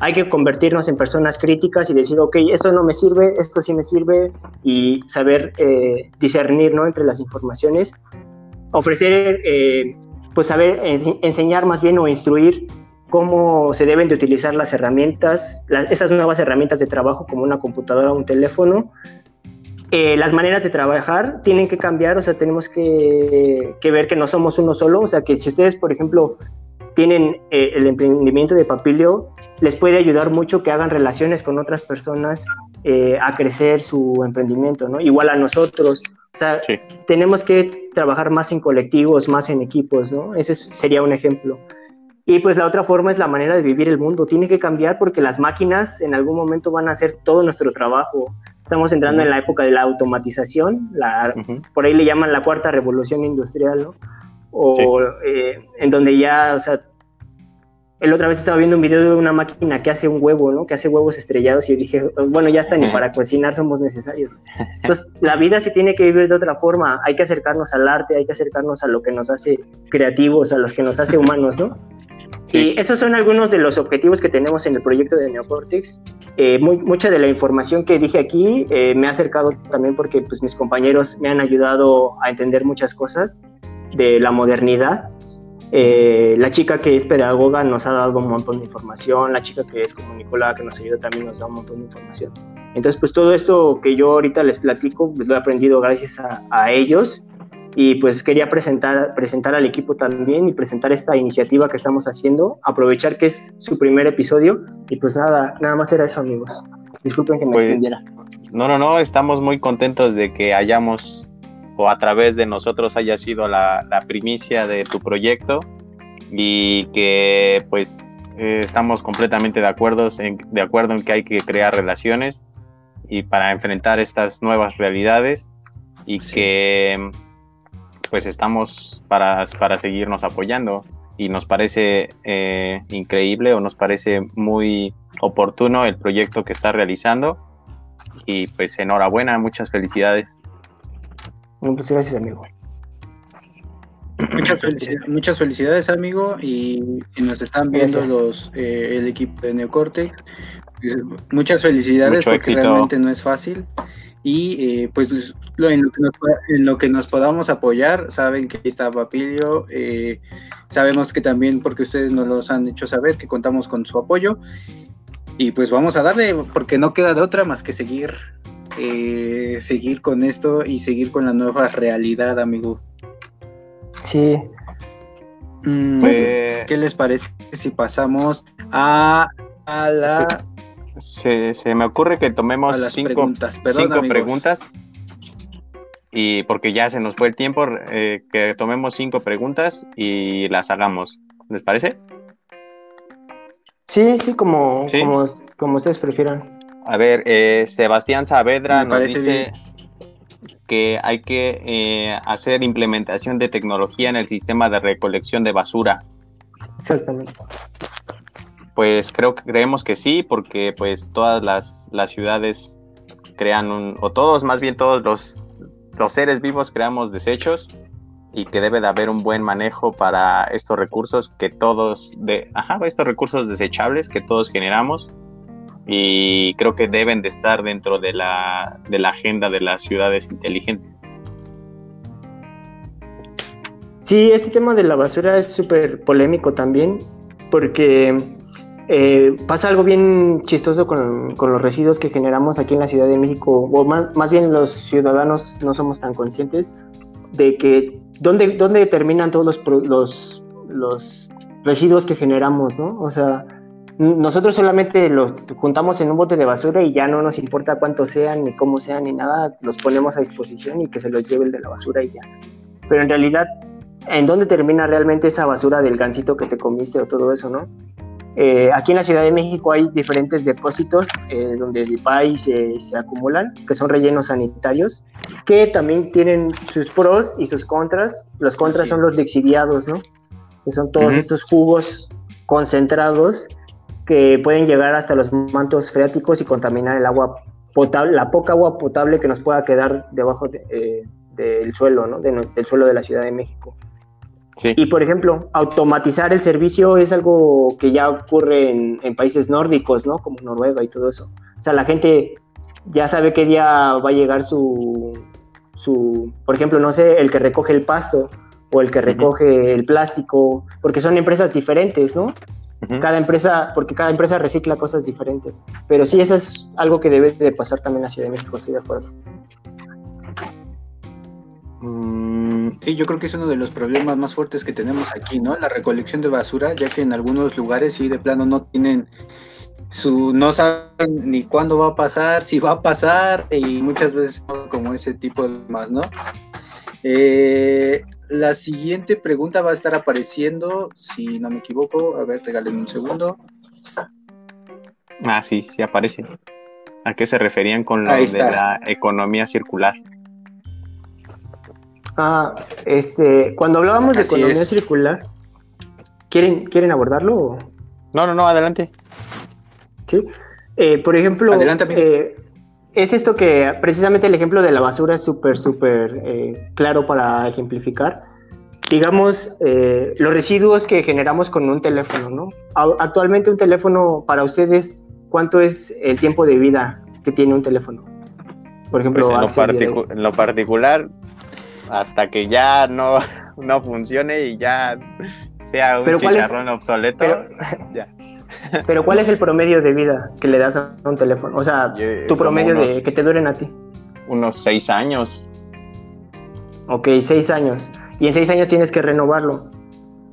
hay que convertirnos en personas críticas y decir, ok, esto no me sirve, esto sí me sirve y saber eh, discernir ¿no? entre las informaciones. Ofrecer, eh, pues saber enseñar más bien o instruir cómo se deben de utilizar las herramientas, las, estas nuevas herramientas de trabajo como una computadora o un teléfono, eh, las maneras de trabajar tienen que cambiar, o sea, tenemos que, ver que no somos uno solo, o sea, que si ustedes, por ejemplo, tienen eh, el emprendimiento de Papilio, les puede ayudar mucho que hagan relaciones con otras personas eh, a crecer su emprendimiento, ¿no? Igual a nosotros, o sea, tenemos que trabajar más en colectivos, más en equipos, ¿no? Ese sería un ejemplo. Y pues la otra forma es la manera de vivir el mundo. Tiene que cambiar porque las máquinas en algún momento van a hacer todo nuestro trabajo. Estamos entrando en la época de la automatización, la, por ahí le llaman la cuarta revolución industrial, ¿no? O eh, en donde ya, o sea, el otra vez estaba viendo un video de una máquina que hace un huevo, ¿no? Que hace huevos estrellados y yo dije, bueno, ya está, ni para cocinar somos necesarios. Entonces, la vida se tiene que vivir de otra forma. Hay que acercarnos al arte, hay que acercarnos a lo que nos hace creativos, a los que nos hace humanos, ¿no? Y esos son algunos de los objetivos que tenemos en el proyecto de Neocortex. Eh, mucha de la información que dije aquí eh, me ha acercado también porque pues, mis compañeros me han ayudado a entender muchas cosas de la modernidad. Eh, la chica que es pedagoga nos ha dado un montón de información, la chica que es comunicóloga que nos ayuda también nos da un montón de información. Entonces, pues todo esto que yo ahorita les platico, lo he aprendido gracias a, a ellos y pues quería presentar, presentar al equipo también y presentar esta iniciativa que estamos haciendo, aprovechar que es su primer episodio y pues nada, nada más era eso amigos. Disculpen que me Pues, extendiera. No, no, no, estamos muy contentos de que hayamos o a través de nosotros haya sido la, la primicia de tu proyecto y que pues eh, estamos completamente de acuerdo, en, de acuerdo en que hay que crear relaciones y para enfrentar estas nuevas realidades y Sí. que pues estamos para, para seguirnos apoyando y nos parece eh, increíble o nos parece muy oportuno el proyecto que está realizando y pues enhorabuena, muchas felicidades. Bueno, pues gracias amigo. Muchas, <laughs> felici- muchas felicidades, amigo, y, y nos están viendo Gracias. los eh, el equipo de Neocortex. Pues, Muchas felicidades Mucho porque éxito. realmente no es fácil. Y eh, pues lo- en, lo que nos, pueda- en lo que nos podamos apoyar, saben que ahí está Papilio. eh, sabemos que también, porque ustedes nos los han hecho saber, que contamos con su apoyo. Y pues vamos a darle, porque no queda de otra más que seguir, eh, seguir con esto y seguir con la nueva realidad, amigo. Sí, Mm, Fue- ¿Qué les parece si pasamos a, a, la, se, se me ocurre que tomemos las cinco, preguntas? Perdón, cinco amigos. preguntas y porque ya se nos fue el tiempo, eh, que tomemos cinco preguntas y las hagamos. ¿Les parece? sí, sí, como, Sí. como, como ustedes prefieran. A ver, eh, Sebastián Saavedra nos dice que hay que eh, hacer implementación de tecnología en el sistema de recolección de basura. Exactamente. Pues creo que creemos que sí, porque pues todas las, las ciudades crean un, o todos, más bien todos los, los seres vivos creamos desechos y que debe de haber un buen manejo para estos recursos que todos, de, ajá, estos recursos desechables que todos generamos y creo que deben de estar dentro de la, de la agenda de las ciudades inteligentes. Sí, este tema de la basura es súper polémico también, porque eh, pasa algo bien chistoso con, con los residuos que generamos aquí en la Ciudad de México, o más, más bien los ciudadanos no somos tan conscientes de que dónde, dónde terminan todos los, los, los residuos que generamos, ¿no? O sea, nosotros solamente los juntamos en un bote de basura y ya no nos importa cuántos sean, ni cómo sean, ni nada, los ponemos a disposición y que se los lleve el de la basura y ya. Pero en realidad en dónde termina realmente esa basura del gansito que te comiste o todo eso, ¿no? Eh, aquí en la Ciudad de México hay diferentes depósitos eh, donde va y se, se acumulan, que son rellenos sanitarios, que también tienen sus pros y sus contras. Los contras Así. son los lixiviados, ¿no? Que son todos Ujú. estos jugos concentrados que pueden llegar hasta los mantos freáticos y contaminar el agua potable, la poca agua potable que nos pueda quedar debajo de, eh, del suelo, ¿no? De del suelo de la Ciudad de México. Sí. Y por ejemplo, automatizar el servicio es algo que ya ocurre en, en países nórdicos, ¿no? Como Noruega y todo eso. O sea, la gente ya sabe qué día va a llegar su, su, por ejemplo, no sé, el que recoge el pasto o el que recoge el plástico, porque son empresas diferentes, ¿no? Cada empresa, porque cada empresa recicla cosas diferentes. Pero sí, eso es algo que debe de pasar también en la Ciudad de México, estoy de acuerdo. Mm, Sí, yo creo que es uno de los problemas más fuertes que tenemos aquí, ¿no? La recolección de basura, ya que en algunos lugares sí de plano no tienen su, no saben ni cuándo va a pasar, si va a pasar, y muchas veces como ese tipo de más, ¿no? Eh, la siguiente pregunta va a estar apareciendo, si no me equivoco, a ver, regálenme un segundo. Ah, sí, sí aparece. ¿A qué se referían con lo de la economía circular? Ah, este, cuando hablábamos de economía es. circular, ¿quieren, ¿quieren abordarlo? o- No, no, no, adelante. Sí. Eh, por ejemplo, eh, es esto que precisamente el ejemplo de la basura es súper, súper eh, claro para ejemplificar. Digamos, eh, los residuos que generamos con un teléfono, ¿no? Actualmente un teléfono, para ustedes, ¿cuánto es el tiempo de vida que tiene un teléfono? Por ejemplo, Pues en, lo en particular, hasta que ya no, <laughs> no funcione y ya sea un Pero ¿cuál es- chicharrón obsoleto. Pero, ya. Pero ¿cuál es el promedio de vida que le das a un teléfono? O sea, Yo- tu promedio de que te duren a ti. Unos seis años. Ok, seis años. Y en seis años tienes que renovarlo.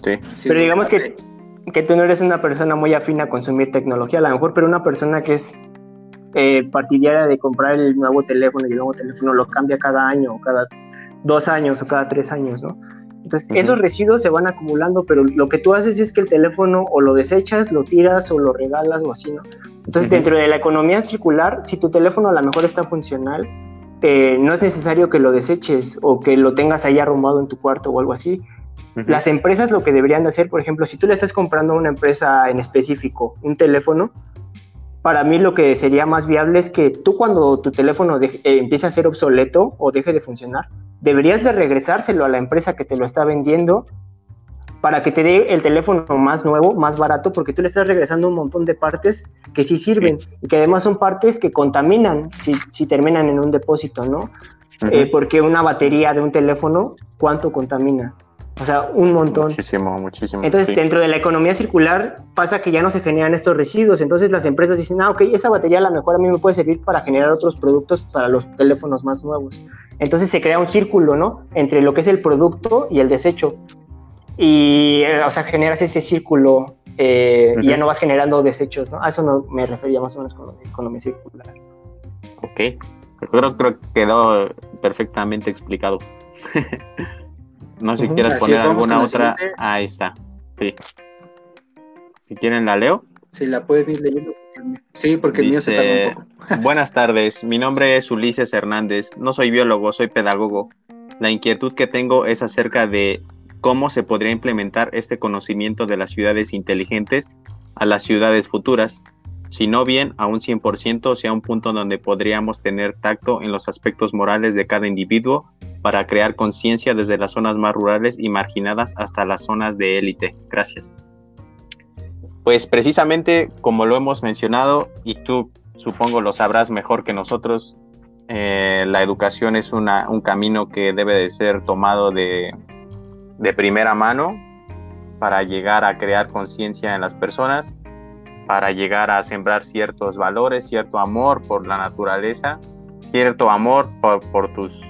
Sí. Sí, pero digamos que, que tú no eres una persona muy afín a consumir tecnología, a lo mejor, pero una persona que es eh, partidaria de comprar el nuevo teléfono y el nuevo teléfono lo cambia cada año, o cada dos años, o cada tres años, ¿no? Entonces, esos residuos se van acumulando, pero lo que tú haces es que el teléfono o lo desechas, lo tiras o lo regalas o así, ¿no? Entonces, dentro de la economía circular, si tu teléfono a lo mejor está funcional, eh, no es necesario que lo deseches o que lo tengas ahí arrumbado en tu cuarto o algo así. Las empresas lo que deberían de hacer, por ejemplo, si tú le estás comprando a una empresa en específico un teléfono, para mí lo que sería más viable es que tú cuando tu teléfono eh, empiece a ser obsoleto o deje de funcionar, deberías de regresárselo a la empresa que te lo está vendiendo para que te dé el teléfono más nuevo, más barato, porque tú le estás regresando un montón de partes que sí sirven y que además son partes que contaminan si, si terminan en un depósito, ¿no? Eh, porque una batería de un teléfono, ¿cuánto contamina? O sea, un montón. Muchísimo, muchísimo. Entonces, sí. dentro de la economía circular pasa que ya no se generan estos residuos. Entonces, las empresas dicen, ah, ok, esa batería a lo mejor a mí me puede servir para generar otros productos para los teléfonos más nuevos. Entonces, se crea un círculo, ¿no? Entre lo que es el producto y el desecho. Y, eh, o sea, generas ese círculo eh, y ya no vas generando desechos, ¿no? A eso no me refería más o menos con economía circular. Ok. Creo, creo que quedó perfectamente explicado. <laughs> no sé si quieres poner alguna otra. siguiente. Ahí está. Sí. Si quieren la leo. Si la puedes ir leyendo. Sí, porque el mío se un poco. <laughs> buenas tardes, mi nombre es Ulises Hernández, no soy biólogo, soy pedagogo. La inquietud que tengo es acerca de cómo se podría implementar este conocimiento de las ciudades inteligentes a las ciudades futuras, si no bien a un 100% sea un punto donde podríamos tener tacto en los aspectos morales de cada individuo para crear conciencia desde las zonas más rurales y marginadas hasta las zonas de élite. Gracias. Pues precisamente como lo hemos mencionado y tú supongo lo sabrás mejor que nosotros, eh, la educación es una, un camino que debe de ser tomado de, de primera mano para llegar a crear conciencia en las personas, para llegar a sembrar ciertos valores, cierto amor por la naturaleza, cierto amor por, tus,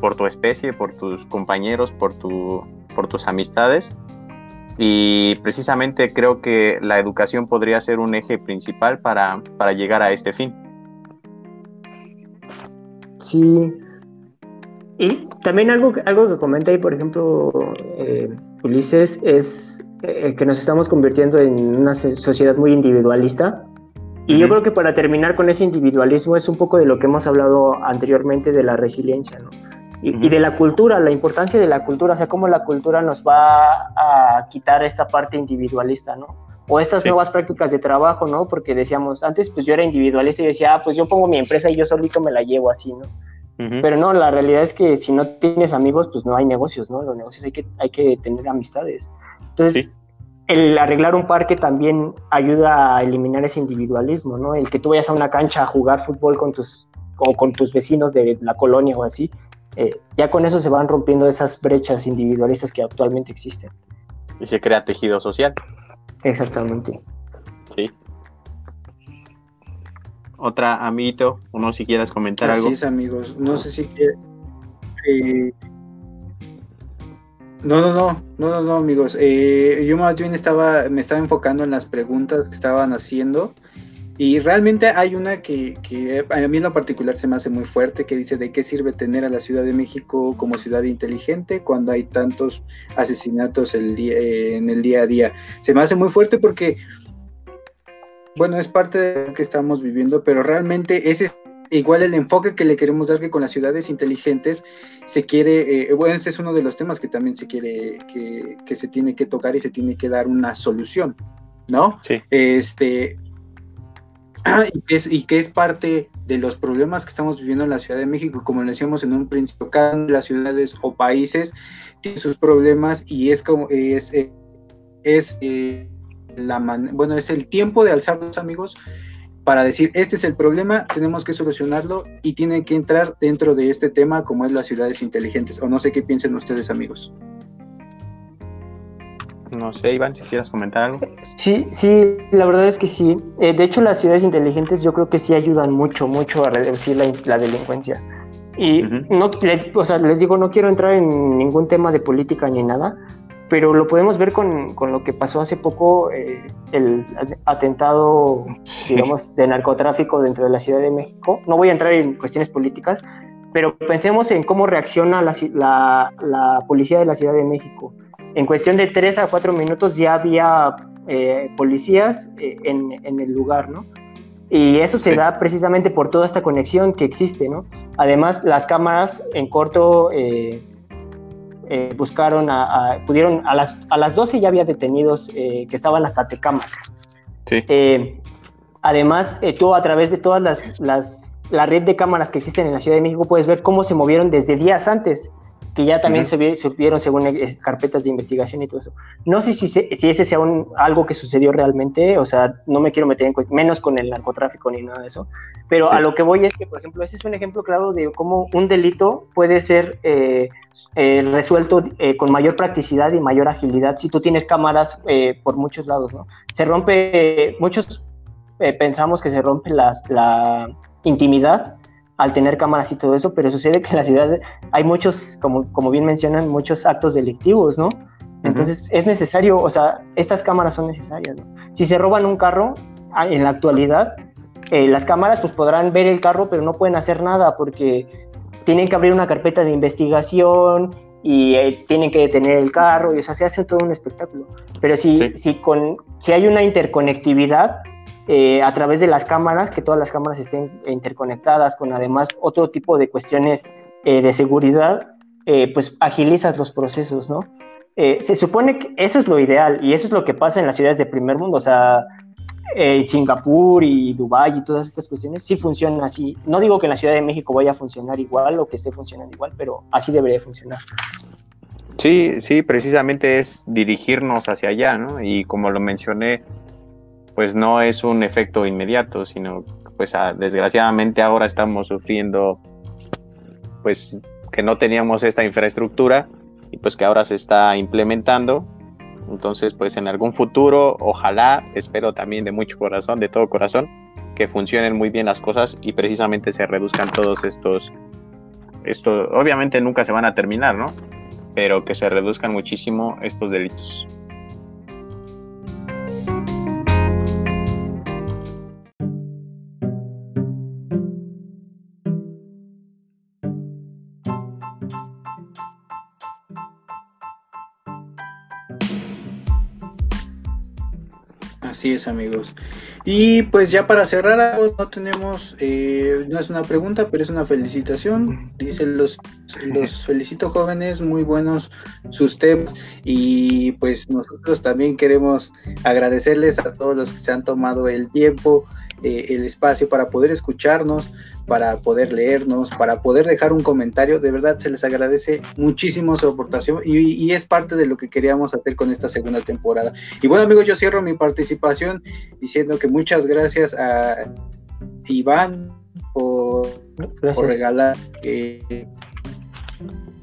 por tu especie, por tus compañeros, por, tu, por tus amistades. Y precisamente creo que la educación podría ser un eje principal para, para llegar a este fin. Sí. Y también algo, algo que comenta por ejemplo, eh, Ulises, es eh, que nos estamos convirtiendo en una so- sociedad muy individualista. Y yo creo que para terminar con ese individualismo es un poco de lo que hemos hablado anteriormente de la resiliencia, ¿no? Y, de la cultura, la importancia de la cultura, o sea, cómo la cultura nos va a quitar esta parte individualista, ¿no? O estas Sí. nuevas prácticas de trabajo, ¿no? Porque decíamos, antes pues yo era individualista y decía, ah, pues yo pongo mi empresa y yo solito me la llevo así, ¿no? Pero no, la realidad es que si no tienes amigos, pues no hay negocios, ¿no? Los negocios hay que, hay que tener amistades. Entonces, Sí. el arreglar un parque también ayuda a eliminar ese individualismo, ¿no? El que tú vayas a una cancha a jugar fútbol con tus, o con tus vecinos de la colonia o así, eh, ya con eso se van rompiendo esas brechas individualistas que actualmente existen. Y se crea tejido social. Exactamente. Sí. Otra, amiguito, uno si quieras comentar Así algo. es, amigos. No sé si No, no, no, no, no, no, amigos. Eh, yo más bien estaba, me estaba enfocando en las preguntas que estaban haciendo. Y realmente hay una que, a mí en lo particular se me hace muy fuerte, que dice de qué sirve tener a la Ciudad de México como ciudad inteligente cuando hay tantos asesinatos el en el día a día. Se me hace muy fuerte porque, bueno, es parte de lo que estamos viviendo, pero realmente ese igual el enfoque que le queremos dar que con las ciudades inteligentes se quiere, eh, bueno, este es uno de los temas que también se quiere, que, que se tiene que tocar y se tiene que dar una solución, ¿no? Sí. Este, <clears throat> y que, es, y que es parte de los problemas que estamos viviendo en la Ciudad de México, como lo decíamos en un principio, cada una de las ciudades o países tiene sus problemas y es como, es, eh, es eh, la man, bueno, es el tiempo de alzarnos amigos para decir, este es el problema, tenemos que solucionarlo y tiene que entrar dentro de este tema como es las ciudades inteligentes. O no sé qué piensen ustedes, amigos. No sé, Iván, si quieres comentar algo. Sí, sí, la verdad es que sí. Eh, de hecho, las ciudades inteligentes yo creo que sí ayudan mucho, mucho a reducir la, delincuencia. Y no, les, o sea, les digo, no quiero entrar en ningún tema de política ni nada, pero lo podemos ver con, con lo que pasó hace poco, eh, el atentado, digamos, de narcotráfico dentro de la Ciudad de México. No voy a entrar en cuestiones políticas, pero pensemos en cómo reacciona la, la, la policía de la Ciudad de México en cuestión de tres a cuatro minutos ya había eh, policías eh, en, en, el lugar, ¿no? Y eso se da precisamente por toda esta conexión que existe, ¿no? Además, las cámaras en corto eh, buscaron, a, pudieron, a las, a las 12 ya había detenidos que estaban hasta Tecámac. Sí. además, tú a través de todas las, las, la red de cámaras que existen en la Ciudad de México puedes ver cómo se movieron desde días antes que ya también se, vieron según carpetas de investigación y todo eso. No sé si, si ese sea un, algo que sucedió realmente, o sea, no me quiero meter en menos con el narcotráfico ni nada de eso, pero a lo que voy es que, por ejemplo, ese es un ejemplo claro de cómo un delito puede ser eh, eh, resuelto eh, con mayor practicidad y mayor agilidad si tú tienes cámaras por muchos lados, ¿no? Se rompe, muchos pensamos que se rompe las, la intimidad al tener cámaras y todo eso, pero sucede que en la ciudad hay muchos, como, como bien mencionan, muchos actos delictivos, ¿no? Entonces es necesario, o sea, estas cámaras son necesarias, ¿no? Si se roban un carro, ah, en la actualidad, eh, las cámaras pues podrán ver el carro, pero no pueden hacer nada porque tienen que abrir una carpeta de investigación y eh, tienen que detener el carro, y o sea, se hace todo un espectáculo. Pero si, si, con, si hay una interconectividad, eh, a través de las cámaras, que todas las cámaras estén interconectadas con además otro tipo de cuestiones eh, de seguridad, eh, pues agilizas los procesos, ¿no? se supone que eso es lo ideal y eso es lo que pasa en las ciudades de primer mundo, o sea, Singapur y Dubái y todas estas cuestiones sí funcionan así. No digo que en la Ciudad de México vaya a funcionar igual o que esté funcionando igual, pero así debería funcionar. Sí, sí, precisamente es dirigirnos hacia allá, ¿no? Y como lo mencioné, pues no es un efecto inmediato, sino pues ah, desgraciadamente ahora estamos sufriendo pues que no teníamos esta infraestructura y pues que ahora se está implementando. Entonces pues en algún futuro, ojalá, espero también de mucho corazón, de todo corazón, que funcionen muy bien las cosas y precisamente se reduzcan todos estos, esto, obviamente nunca se van a terminar, ¿no? Pero que se reduzcan muchísimo estos delitos. Así es, amigos. Y pues ya para cerrar, no tenemos, eh, no es una pregunta, pero es una felicitación. Dice los, los <laughs> felicito jóvenes, muy buenos sus temas. Y pues nosotros también queremos agradecerles a todos los que se han tomado el tiempo, eh, el espacio para poder escucharnos, para poder leernos, para poder dejar un comentario. De verdad se les agradece muchísimo su aportación y, es parte de lo que queríamos hacer con esta segunda temporada. Y bueno amigos, yo cierro mi participación diciendo que muchas gracias a Iván por, regalar eh,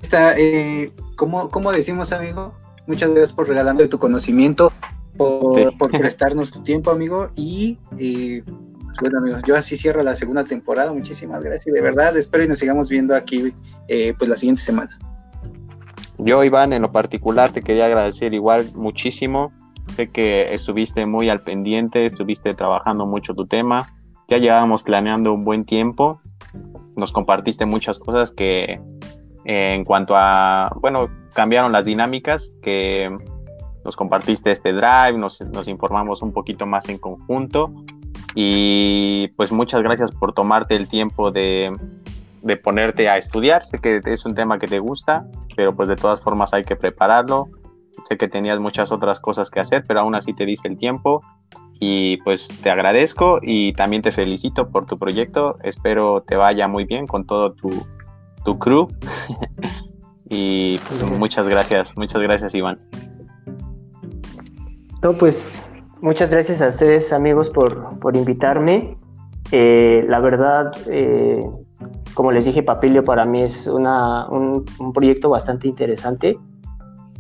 esta, eh, ¿cómo, decimos amigo? Muchas gracias por regalarme tu conocimiento, por, <laughs> prestarnos tu tiempo amigo y... Eh, bueno amigos, yo así cierro la segunda temporada. Muchísimas gracias. De verdad, espero y nos sigamos viendo aquí eh, pues la siguiente semana. Yo, Iván, en lo particular te quería agradecer igual muchísimo. Sé que estuviste muy al pendiente, estuviste trabajando mucho tu tema. Ya llevábamos planeando un buen tiempo. Nos compartiste muchas cosas que eh, en cuanto a, bueno, cambiaron las dinámicas, que nos compartiste este drive, nos, nos informamos un poquito más en conjunto y pues muchas gracias por tomarte el tiempo de, ponerte a estudiar. Sé que es un tema que te gusta, pero pues de todas formas hay que prepararlo. Sé que tenías muchas otras cosas que hacer, pero aún así te dice el tiempo. Y pues te agradezco y también te felicito por tu proyecto. Espero te vaya muy bien con todo tu, tu crew. <laughs> y muchas gracias, muchas gracias Iván. No, pues Muchas gracias a ustedes amigos por, invitarme. Eh, la verdad, eh, como les dije, Papilio para mí es una, un, proyecto bastante interesante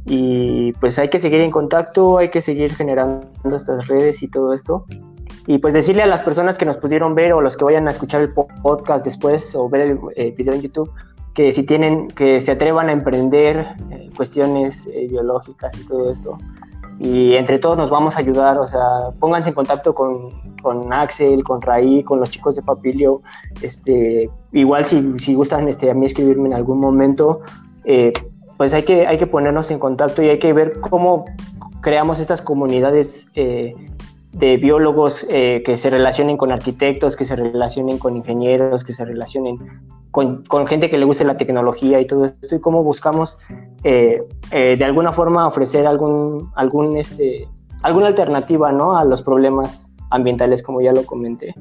Y pues hay que seguir en contacto, hay que seguir generando estas redes y todo esto. Y pues decirle a las personas que nos pudieron ver o los que vayan a escuchar el podcast después o ver el eh, video en YouTube, que si tienen, que se atrevan a emprender eh, cuestiones eh, biológicas y todo esto. Y entre todos nos vamos a ayudar, o sea, pónganse en contacto con, con Axel, con Raí, con los chicos de Papilio. Este, igual si, si gustan este, a mí escribirme en algún momento, eh, pues hay que, hay que ponernos en contacto y hay que ver cómo creamos estas comunidades de biólogos que se relacionen con arquitectos, que se relacionen con ingenieros, que se relacionen con, gente que le guste la tecnología y todo esto, y cómo buscamos eh, eh, de alguna forma ofrecer algún, algún, este, alguna alternativa ¿no? a los problemas ambientales, como ya lo comenté.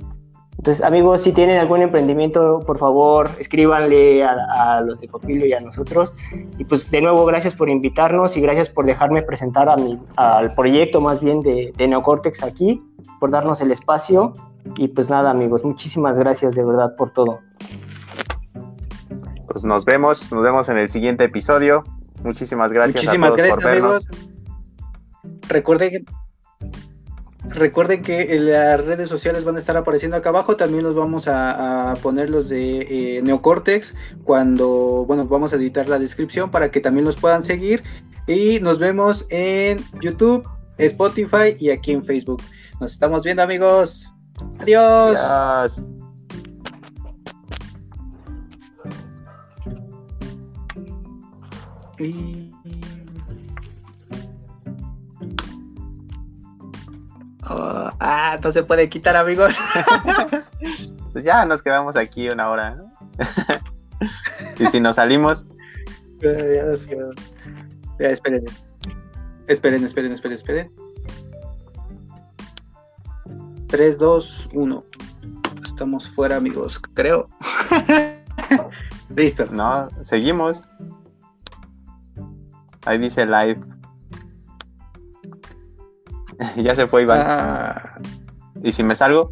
Entonces, amigos, si tienen algún emprendimiento, por favor, escríbanle a, los de Copilio y a nosotros. Y pues, de nuevo, gracias por invitarnos y gracias por dejarme presentar a mi, al proyecto más bien de, de Neocortex aquí, por darnos el espacio. Y pues nada, amigos, muchísimas gracias de verdad por todo. Pues nos vemos, nos vemos en el siguiente episodio. Muchísimas gracias. Muchísimas gracias, amigos. Recuerden que, recuerden que en las redes sociales van a estar apareciendo acá abajo. También los vamos a, poner los de eh, Neocortex cuando, bueno, vamos a editar la descripción para que también los puedan seguir. Y nos vemos en YouTube, Spotify y aquí en Facebook. Nos estamos viendo, amigos. Adiós. Adiós. Oh, ah, no se puede quitar, amigos. <laughs> pues ya nos quedamos aquí una hora. <laughs> y si nos salimos. ya nos Ya, esperen. Esperen, esperen, esperen, esperen. 3, 2, 1. Estamos fuera, amigos, creo. <laughs> Listo. No, seguimos. Ahí dice live. <laughs> ya se fue Iván. Ah. ¿Y si me salgo?